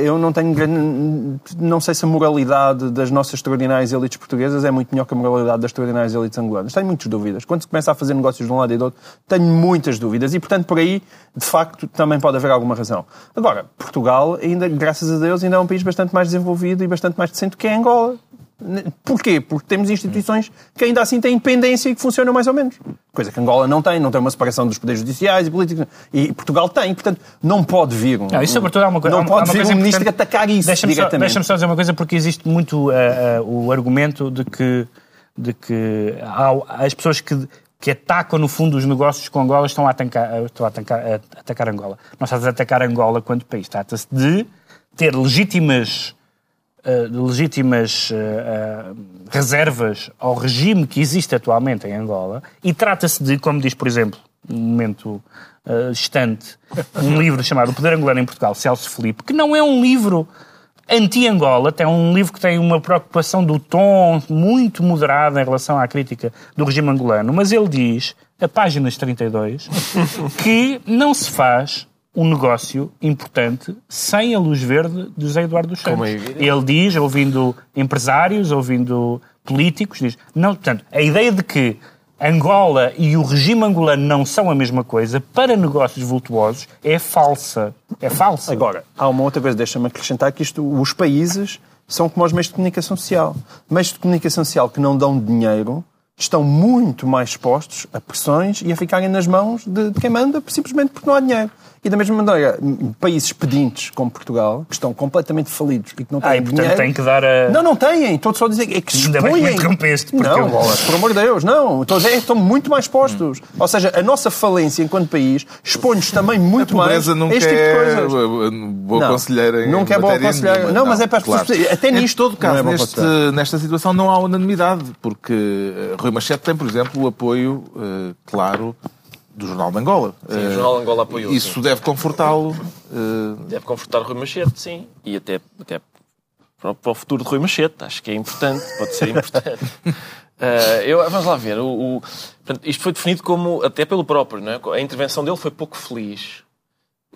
Speaker 2: eu não tenho grande, não sei se a moralidade das nossas extraordinárias elites portuguesas é muito melhor que a moralidade das extraordinárias elites angolanas. Tenho muitas dúvidas. Quando se começa a fazer negócios de um lado e do outro, tenho muitas dúvidas. E, portanto, por aí, de facto, também pode haver alguma razão. Agora, Portugal, ainda, graças a Deus, ainda é um país bastante mais desenvolvido e bastante mais decente que é Angola. Porquê? Porque temos instituições que ainda assim têm independência e que funcionam mais ou menos. Coisa que Angola não tem, não tem uma separação dos poderes judiciais e políticos. E Portugal tem, portanto, não pode vir um.
Speaker 3: Não, isso sobretudo há uma coisa.
Speaker 2: Não
Speaker 3: há
Speaker 2: pode
Speaker 3: há
Speaker 2: vir um ministro
Speaker 3: importante.
Speaker 2: atacar isso
Speaker 3: Deixa-me só,
Speaker 2: diretamente.
Speaker 3: deixa-me só dizer uma coisa, porque existe muito ah, ah, o argumento de que, de que há- as pessoas que, que atacam, no fundo, os negócios com Angola estão a atacar, estão a atacar, a atacar Angola. Não estás a atacar Angola quanto país. Trata-se de ter legítimas. Ah, legítimas ah, reservas ao regime que existe atualmente em Angola e trata-se de, como diz, por exemplo, um momento distante, um livro chamado O Poder Angolano em Portugal, Celso Felipe, que não é um livro anti-Angola, é um livro que tem uma preocupação do tom muito moderada em relação à crítica do regime angolano, mas ele diz, a páginas 32, que não se faz um negócio importante sem a luz verde de José Eduardo dos Santos.
Speaker 4: Como é.
Speaker 3: Ele diz, ouvindo empresários, ouvindo políticos, diz, não, portanto, a ideia de que Angola e o regime angolano não são a mesma coisa para negócios vultuosos é falsa. É falsa.
Speaker 2: Agora, há uma outra coisa, deixa-me acrescentar que isto, os países são como os meios de comunicação social. Meios de comunicação social que não dão dinheiro estão muito mais expostos a pressões e a ficarem nas mãos de, de quem manda, simplesmente porque não há dinheiro. E da mesma maneira, países pedintes como Portugal, que estão completamente falidos e que não têm
Speaker 3: Ah, e portanto
Speaker 2: dinheiro...
Speaker 3: têm que dar a-
Speaker 2: Não, não têm. Estou só a dizer é que se
Speaker 3: Ainda bem que me
Speaker 2: expõem...
Speaker 3: interrompeste, porque
Speaker 2: Não,
Speaker 3: eu-
Speaker 2: bolas, por amor de Deus, não. Estou a dizer é estão muito mais expostos. Ou seja, a nossa falência enquanto país expõe-nos também muito
Speaker 1: A
Speaker 2: mais a este tipo de
Speaker 1: é
Speaker 2: coisas.
Speaker 1: boa
Speaker 2: Não,
Speaker 1: conselheira em
Speaker 2: nunca é boa conselheira.
Speaker 1: nenhuma.
Speaker 2: Não, mas é para as pessoas perceberem. Até
Speaker 1: Em
Speaker 2: nisto
Speaker 1: todo
Speaker 2: não
Speaker 1: caso,
Speaker 2: é
Speaker 1: neste, nesta situação não há unanimidade, porque eh, Rui Machete tem, por exemplo, o apoio, eh, claro, do Jornal de Angola.
Speaker 4: Sim, o Jornal de Angola apoiou,
Speaker 1: Isso
Speaker 4: sim.
Speaker 1: deve confortá-lo. eh,
Speaker 4: Deve confortar Rui Machete, sim. E até, até para, o, futuro de Rui Machete. Acho que é importante, pode ser importante. [laughs] Eh, eu, vamos lá ver. O, o- portanto, isto foi definido como, até pelo próprio, não é? a intervenção dele foi pouco feliz.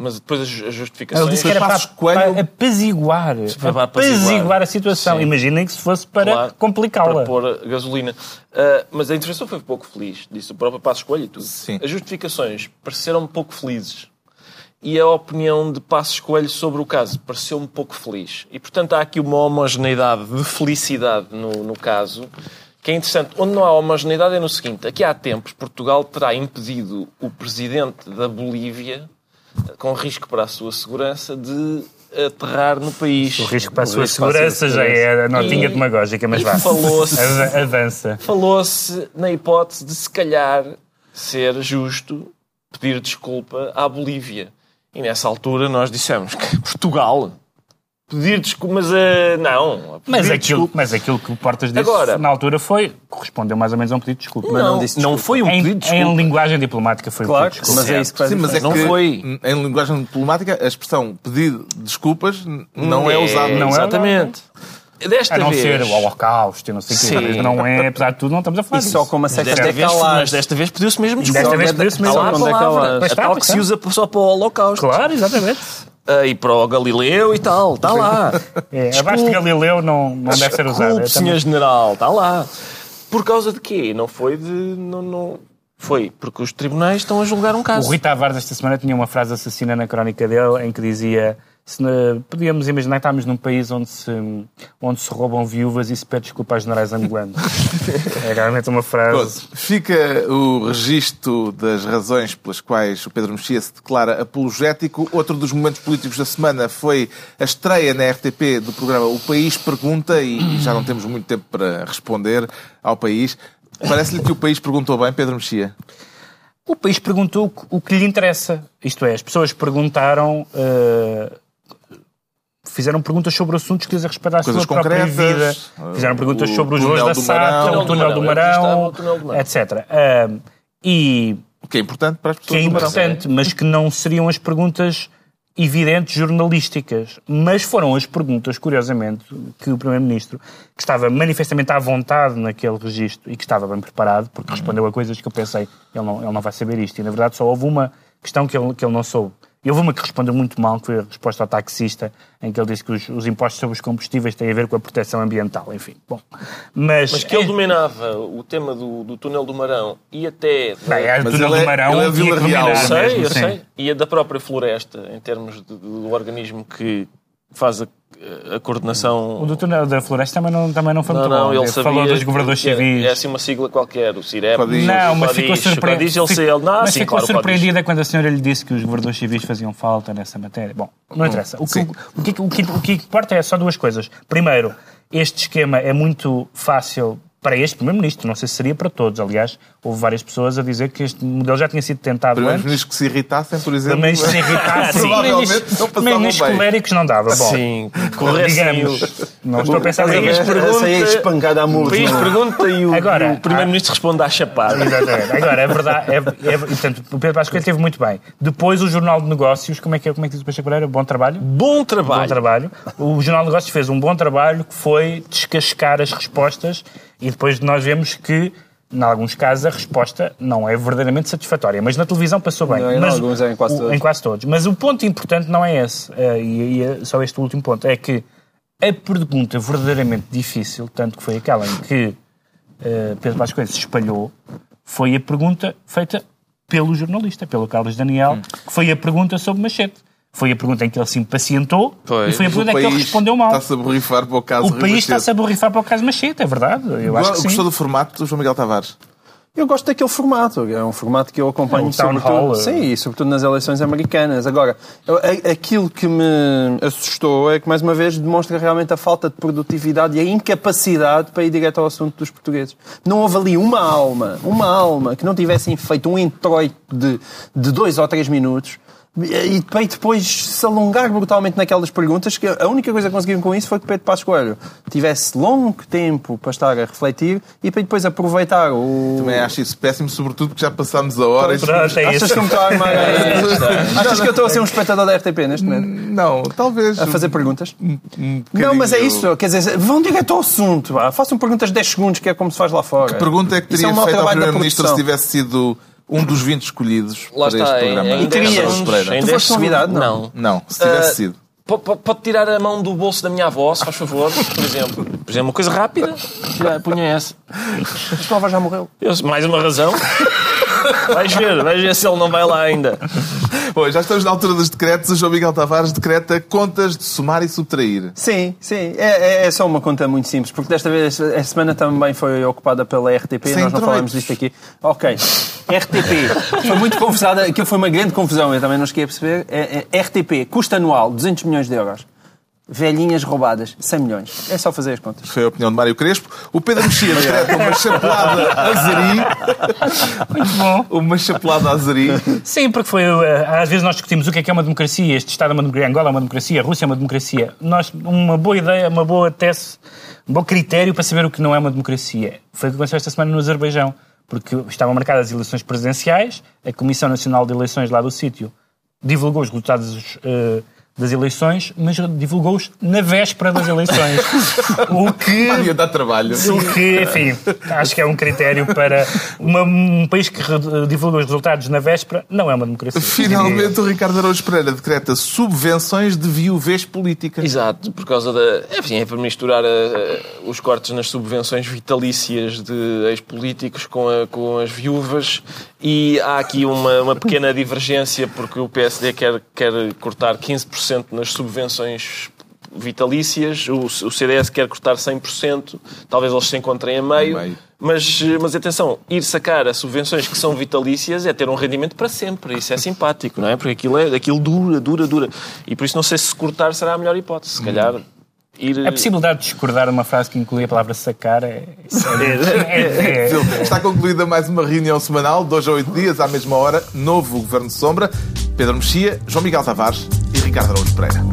Speaker 4: Mas depois as, as
Speaker 3: Ele
Speaker 4: justificações...
Speaker 3: disse que era
Speaker 1: Passos
Speaker 3: para,
Speaker 1: Coelho-
Speaker 3: para apaziguar,
Speaker 4: Para apaziguar.
Speaker 3: a situação.
Speaker 4: Sim.
Speaker 3: Imaginem que se fosse para
Speaker 4: Claro,
Speaker 3: complicá-la.
Speaker 4: Para pôr gasolina. Ah, mas a intervenção foi pouco feliz, disse o próprio Passo Coelho e tudo.
Speaker 1: Sim.
Speaker 4: As justificações pareceram pouco felizes. e a opinião de Passos Coelho sobre o caso. Pareceu-me pouco feliz. E, portanto, há aqui uma homogeneidade de felicidade no, no caso que é interessante. Onde não há homogeneidade é no seguinte. Aqui há tempos, Portugal terá impedido o presidente da Bolívia, com risco para a sua segurança, de aterrar no país.
Speaker 3: O risco para a sua segurança já é a notinha
Speaker 4: E-
Speaker 3: demagógica, mas vá.
Speaker 4: falou-se-
Speaker 3: Ava- Avança.
Speaker 4: Falou-se na hipótese de, se calhar, ser justo pedir desculpa à Bolívia. E nessa altura nós dissemos que Portugal pedir desculpa, mas eh, não.
Speaker 3: Mas aquilo,
Speaker 4: desculpa-
Speaker 3: mas aquilo que o Portas disse
Speaker 4: Agora-
Speaker 3: na altura foi, correspondeu mais ou menos a um pedido de desculpa.
Speaker 4: não,
Speaker 2: não
Speaker 4: não,
Speaker 2: disse desculpa.
Speaker 4: foi um
Speaker 3: em,
Speaker 4: pedido de desculpa.
Speaker 3: em linguagem diplomática foi
Speaker 2: Claro,
Speaker 3: um pedido de desculpa.
Speaker 2: mas é isso que faz
Speaker 1: Sim, mas é
Speaker 2: diferença.
Speaker 1: que
Speaker 4: Não foi.
Speaker 1: em linguagem diplomática a expressão pedido desculpas n- não é usada.
Speaker 3: não é
Speaker 4: Exatamente. Desta
Speaker 3: A não
Speaker 4: vez...
Speaker 3: ser o Holocausto não sei o quê. Mas não é, apesar de tudo, não estamos a falar
Speaker 2: E
Speaker 3: disso.
Speaker 2: só com uma certa
Speaker 4: Desta vez, mas desta vez pediu-se mesmo desculpa.
Speaker 3: Desta vez pediu-se
Speaker 2: onde é-
Speaker 3: mesmo
Speaker 2: só
Speaker 4: Está lá a
Speaker 2: é que
Speaker 4: palavra. A tal que se usa só para o Holocausto.
Speaker 3: Claro, exatamente.
Speaker 4: E para o Galileu e tal. Está lá. [laughs]
Speaker 3: É, abaixo de Galileu não, não deve ser usado.
Speaker 4: Desculpe,
Speaker 3: É também-
Speaker 4: senhor general, está lá. Por causa de quê? Não foi de. Não, não... Foi porque os tribunais estão a julgar um
Speaker 3: O
Speaker 4: caso.
Speaker 3: Rui Tavares esta semana tinha uma frase assassina na crónica dele em que dizia se, na- podíamos imaginar que estamos num país onde se, onde se roubam viúvas e se pede desculpa aos generais angolanos. [laughs] é realmente uma frase...
Speaker 1: Pronto, fica o registro das razões pelas quais o Pedro Mexia se declara apologético. Outro dos momentos políticos da semana foi a estreia na RTP do programa O País Pergunta, e já não temos muito tempo para responder ao país. Parece-lhe que o país perguntou bem, Pedro Mexia?
Speaker 3: O país perguntou o que- lhe interessa. Isto é, as pessoas perguntaram... eh, Fizeram perguntas sobre assuntos que dizem respeito à
Speaker 1: Coisas
Speaker 3: sua própria
Speaker 1: concretas,
Speaker 3: vida. Fizeram
Speaker 1: o
Speaker 3: perguntas sobre os voos da SATA, o túnel do Marão, etc. Ah, e
Speaker 1: O que é importante para as
Speaker 3: que
Speaker 1: pessoas
Speaker 3: é
Speaker 1: do Marão.
Speaker 3: importante, mas que não seriam as perguntas evidentes jornalísticas. Mas foram as perguntas, curiosamente, que o Primeiro-Ministro, que estava manifestamente à vontade naquele registro e que estava bem preparado, porque respondeu a coisas que eu pensei, ele não, ele não vai saber isto. E, na verdade, só houve uma questão que ele, que ele não soube. E houve uma que respondeu muito mal, que foi a resposta ao taxista, em que ele disse que os, os impostos sobre os combustíveis têm a ver com a proteção ambiental. Enfim, bom. Mas,
Speaker 4: Mas que ele dominava o tema do, do túnel do Marão e até.
Speaker 3: Bem, é o
Speaker 1: Mas
Speaker 3: túnel
Speaker 1: ele é-
Speaker 3: do Marão
Speaker 1: é
Speaker 3: que
Speaker 1: Vila Real, eu
Speaker 4: sei,
Speaker 3: mesmo,
Speaker 4: eu
Speaker 3: sim.
Speaker 4: sei. E a da própria floresta, em termos de- do organismo que faz a, a coordenação.
Speaker 3: O do túnel da floresta também não, também não foi
Speaker 4: Não,
Speaker 3: muito
Speaker 4: não,
Speaker 3: bom.
Speaker 4: ele
Speaker 3: Ele
Speaker 4: sabia.
Speaker 3: falou dos governadores
Speaker 4: que é-
Speaker 3: civis.
Speaker 4: É assim uma sigla qualquer, o CIREP.
Speaker 3: Não, mas ficou
Speaker 4: ele ele. Não,
Speaker 3: mas
Speaker 4: sim,
Speaker 3: ficou
Speaker 4: claro,
Speaker 3: surpreendida quando a senhora lhe disse que os governadores civis faziam falta nessa matéria. Bom, não interessa. O que, o, que, o, que, o que importa é só duas coisas. Primeiro, este esquema é muito fácil para este Primeiro-Ministro. Não sei se seria para todos. Aliás, houve várias pessoas a dizer que este modelo já tinha sido tentado antes.
Speaker 1: Primeiros-ministros que se irritassem, por exemplo.
Speaker 3: Primeiro-ministros se irritassem. [laughs]
Speaker 1: Bem.
Speaker 3: coléricos não dava. Bom,
Speaker 4: Sim,
Speaker 3: digamos. Não estou a pensar outra
Speaker 4: país
Speaker 2: é espancada muros,
Speaker 4: país
Speaker 2: é?
Speaker 4: pergunta e o,
Speaker 3: Agora,
Speaker 4: o Primeiro-Ministro responde à chapada.
Speaker 3: Exatamente. Agora, é verdade. É, é, portanto, o Pedro Passos Coelho teve muito bem. Depois, o Jornal de Negócios, como é que, é, como é que diz o Peixe Pereira? Bom trabalho?
Speaker 4: Bom
Speaker 3: Bom
Speaker 4: trabalho.
Speaker 3: trabalho. O Jornal de Negócios fez um bom trabalho que foi descascar as respostas e depois nós vemos que, em alguns casos, a resposta não é verdadeiramente satisfatória. Mas na televisão passou bem.
Speaker 2: Não, em
Speaker 3: Mas
Speaker 2: alguns, é em quase
Speaker 3: o-
Speaker 2: todos.
Speaker 3: Em quase todos. Mas o ponto importante não é esse. eh, E, e é só este último ponto. É que a pergunta verdadeiramente difícil, tanto que foi aquela em que eh, Pedro Passos Coelho se espalhou, foi a pergunta feita pelo jornalista, pelo Carlos Daniel,
Speaker 1: Hum.
Speaker 3: que foi a pergunta sobre Machete. Foi a pergunta em que ele se impacientou
Speaker 4: Pois.
Speaker 3: e foi a pergunta em que ele respondeu mal.
Speaker 1: Está-se a borrifar para o caso
Speaker 3: O país está-se a borrifar para o caso Machete, é verdade. Eu acho que sim.
Speaker 1: Gostou do formato do João Miguel Tavares?
Speaker 2: Eu gosto daquele formato. É um formato que eu acompanho
Speaker 3: É
Speaker 2: sobretudo,
Speaker 3: hall, é.
Speaker 2: sim, e sobretudo nas eleições americanas. Agora, eu- a- aquilo que me assustou é que, mais uma vez, demonstra realmente a falta de produtividade e a incapacidade para ir direto ao assunto dos portugueses. Não houve ali uma alma, uma alma que não tivessem feito um introito de, de dois ou três minutos e para depois se alongar brutalmente naquelas perguntas, que a única coisa que conseguiram com isso foi que Pedro Passos Coelho tivesse longo tempo para estar a refletir e para depois aproveitar o...
Speaker 1: Também acho isso péssimo, sobretudo porque já passámos a hora. e-
Speaker 3: Pronto, é
Speaker 2: Achas que eu me estou a armar aí? [laughs] Achas que eu estou a ser um espectador da RTP neste momento?
Speaker 1: Não, talvez.
Speaker 2: A fazer perguntas?
Speaker 1: um
Speaker 2: Não, mas é isso. Quer dizer, vão direto ao assunto. vá. Façam perguntas de 10 segundos, que é como se faz lá fora.
Speaker 1: A pergunta é que
Speaker 2: Isso
Speaker 1: teria
Speaker 2: um mau
Speaker 1: feito ao Primeiro-Ministro se tivesse sido um dos 20 escolhidos
Speaker 4: Lá
Speaker 1: para
Speaker 4: está,
Speaker 1: este
Speaker 4: em,
Speaker 1: programa.
Speaker 4: em 10
Speaker 2: Terias.
Speaker 4: em
Speaker 2: Tu
Speaker 4: 10
Speaker 2: foste convidado,
Speaker 4: segundos-
Speaker 2: não?
Speaker 1: Não, se tivesse
Speaker 4: Ah,
Speaker 1: sido.
Speaker 4: po- po- Pode tirar a mão do bolso da minha avó, se faz favor, por exemplo. Por exemplo, uma coisa rápida. Punha essa.
Speaker 2: A tua avó já morreu.
Speaker 4: Eu- mais uma razão. [laughs] Vais ver, vais ver se ele não vai lá ainda.
Speaker 1: Bom, já estamos na altura dos decretos. O João Miguel Tavares decreta contas de somar e subtrair.
Speaker 2: Sim, sim. É, é- é só uma conta muito simples, porque desta vez a semana também foi ocupada pela RTP,
Speaker 1: Sem
Speaker 2: nós não falamos disto aqui. Ok. RTP foi muito confusada, aquilo foi uma grande confusão, eu também não cheguei a perceber. É- é RTP, custo anual 200 milhões de euros. Velhinhas roubadas, 100 milhões. É só fazer as contas.
Speaker 1: Foi a opinião de Mário Crespo. O Pedro Mexia decreta uma chapelada a Zeri.
Speaker 3: Muito bom.
Speaker 1: Uma chapelada a Zeri.
Speaker 3: Sim, porque foi. eh, Às vezes nós discutimos o que é que é uma democracia, este Estado é uma democracia, Angola é uma democracia, a Rússia é uma democracia. Nós, uma boa ideia, uma boa tese, um bom critério para saber o que não é uma democracia. Foi o que aconteceu esta semana no Azerbaijão, porque estavam marcadas eleições presidenciais, a Comissão Nacional de Eleições lá do sítio divulgou os resultados eh, das eleições, mas divulgou-os na véspera das eleições. [laughs] o que
Speaker 1: Ia dar trabalho.
Speaker 3: o que, enfim, acho que é um critério para uma- um país que divulga os resultados na véspera, não é uma democracia.
Speaker 1: Finalmente, o Ricardo Araújo Pereira decreta subvenções de viuvez política.
Speaker 4: Exato, por causa da. Enfim, é para misturar eh, os cortes nas subvenções vitalícias de ex-políticos com, a- com as viúvas. E há aqui uma, uma pequena divergência, porque o PSD quer, quer cortar 15% nas subvenções vitalícias, o, o CDS quer cortar 100%, talvez eles se encontrem a meio.
Speaker 1: A meio.
Speaker 4: Mas, mas atenção, ir sacar as subvenções que são vitalícias é ter um rendimento para sempre. Isso é simpático, não é? Porque aquilo, é, aquilo dura, dura, dura. E por isso não sei se cortar será a melhor hipótese. Se calhar ir.
Speaker 3: A possibilidade de discordar de uma frase que inclui a palavra sacar é. é- é- é-
Speaker 1: Está concluída mais uma reunião semanal, dois a oito dias, à mesma hora, novo Governo de Sombra. Pedro Mexia, João Miguel Tavares e Ricardo Araújo Pereira.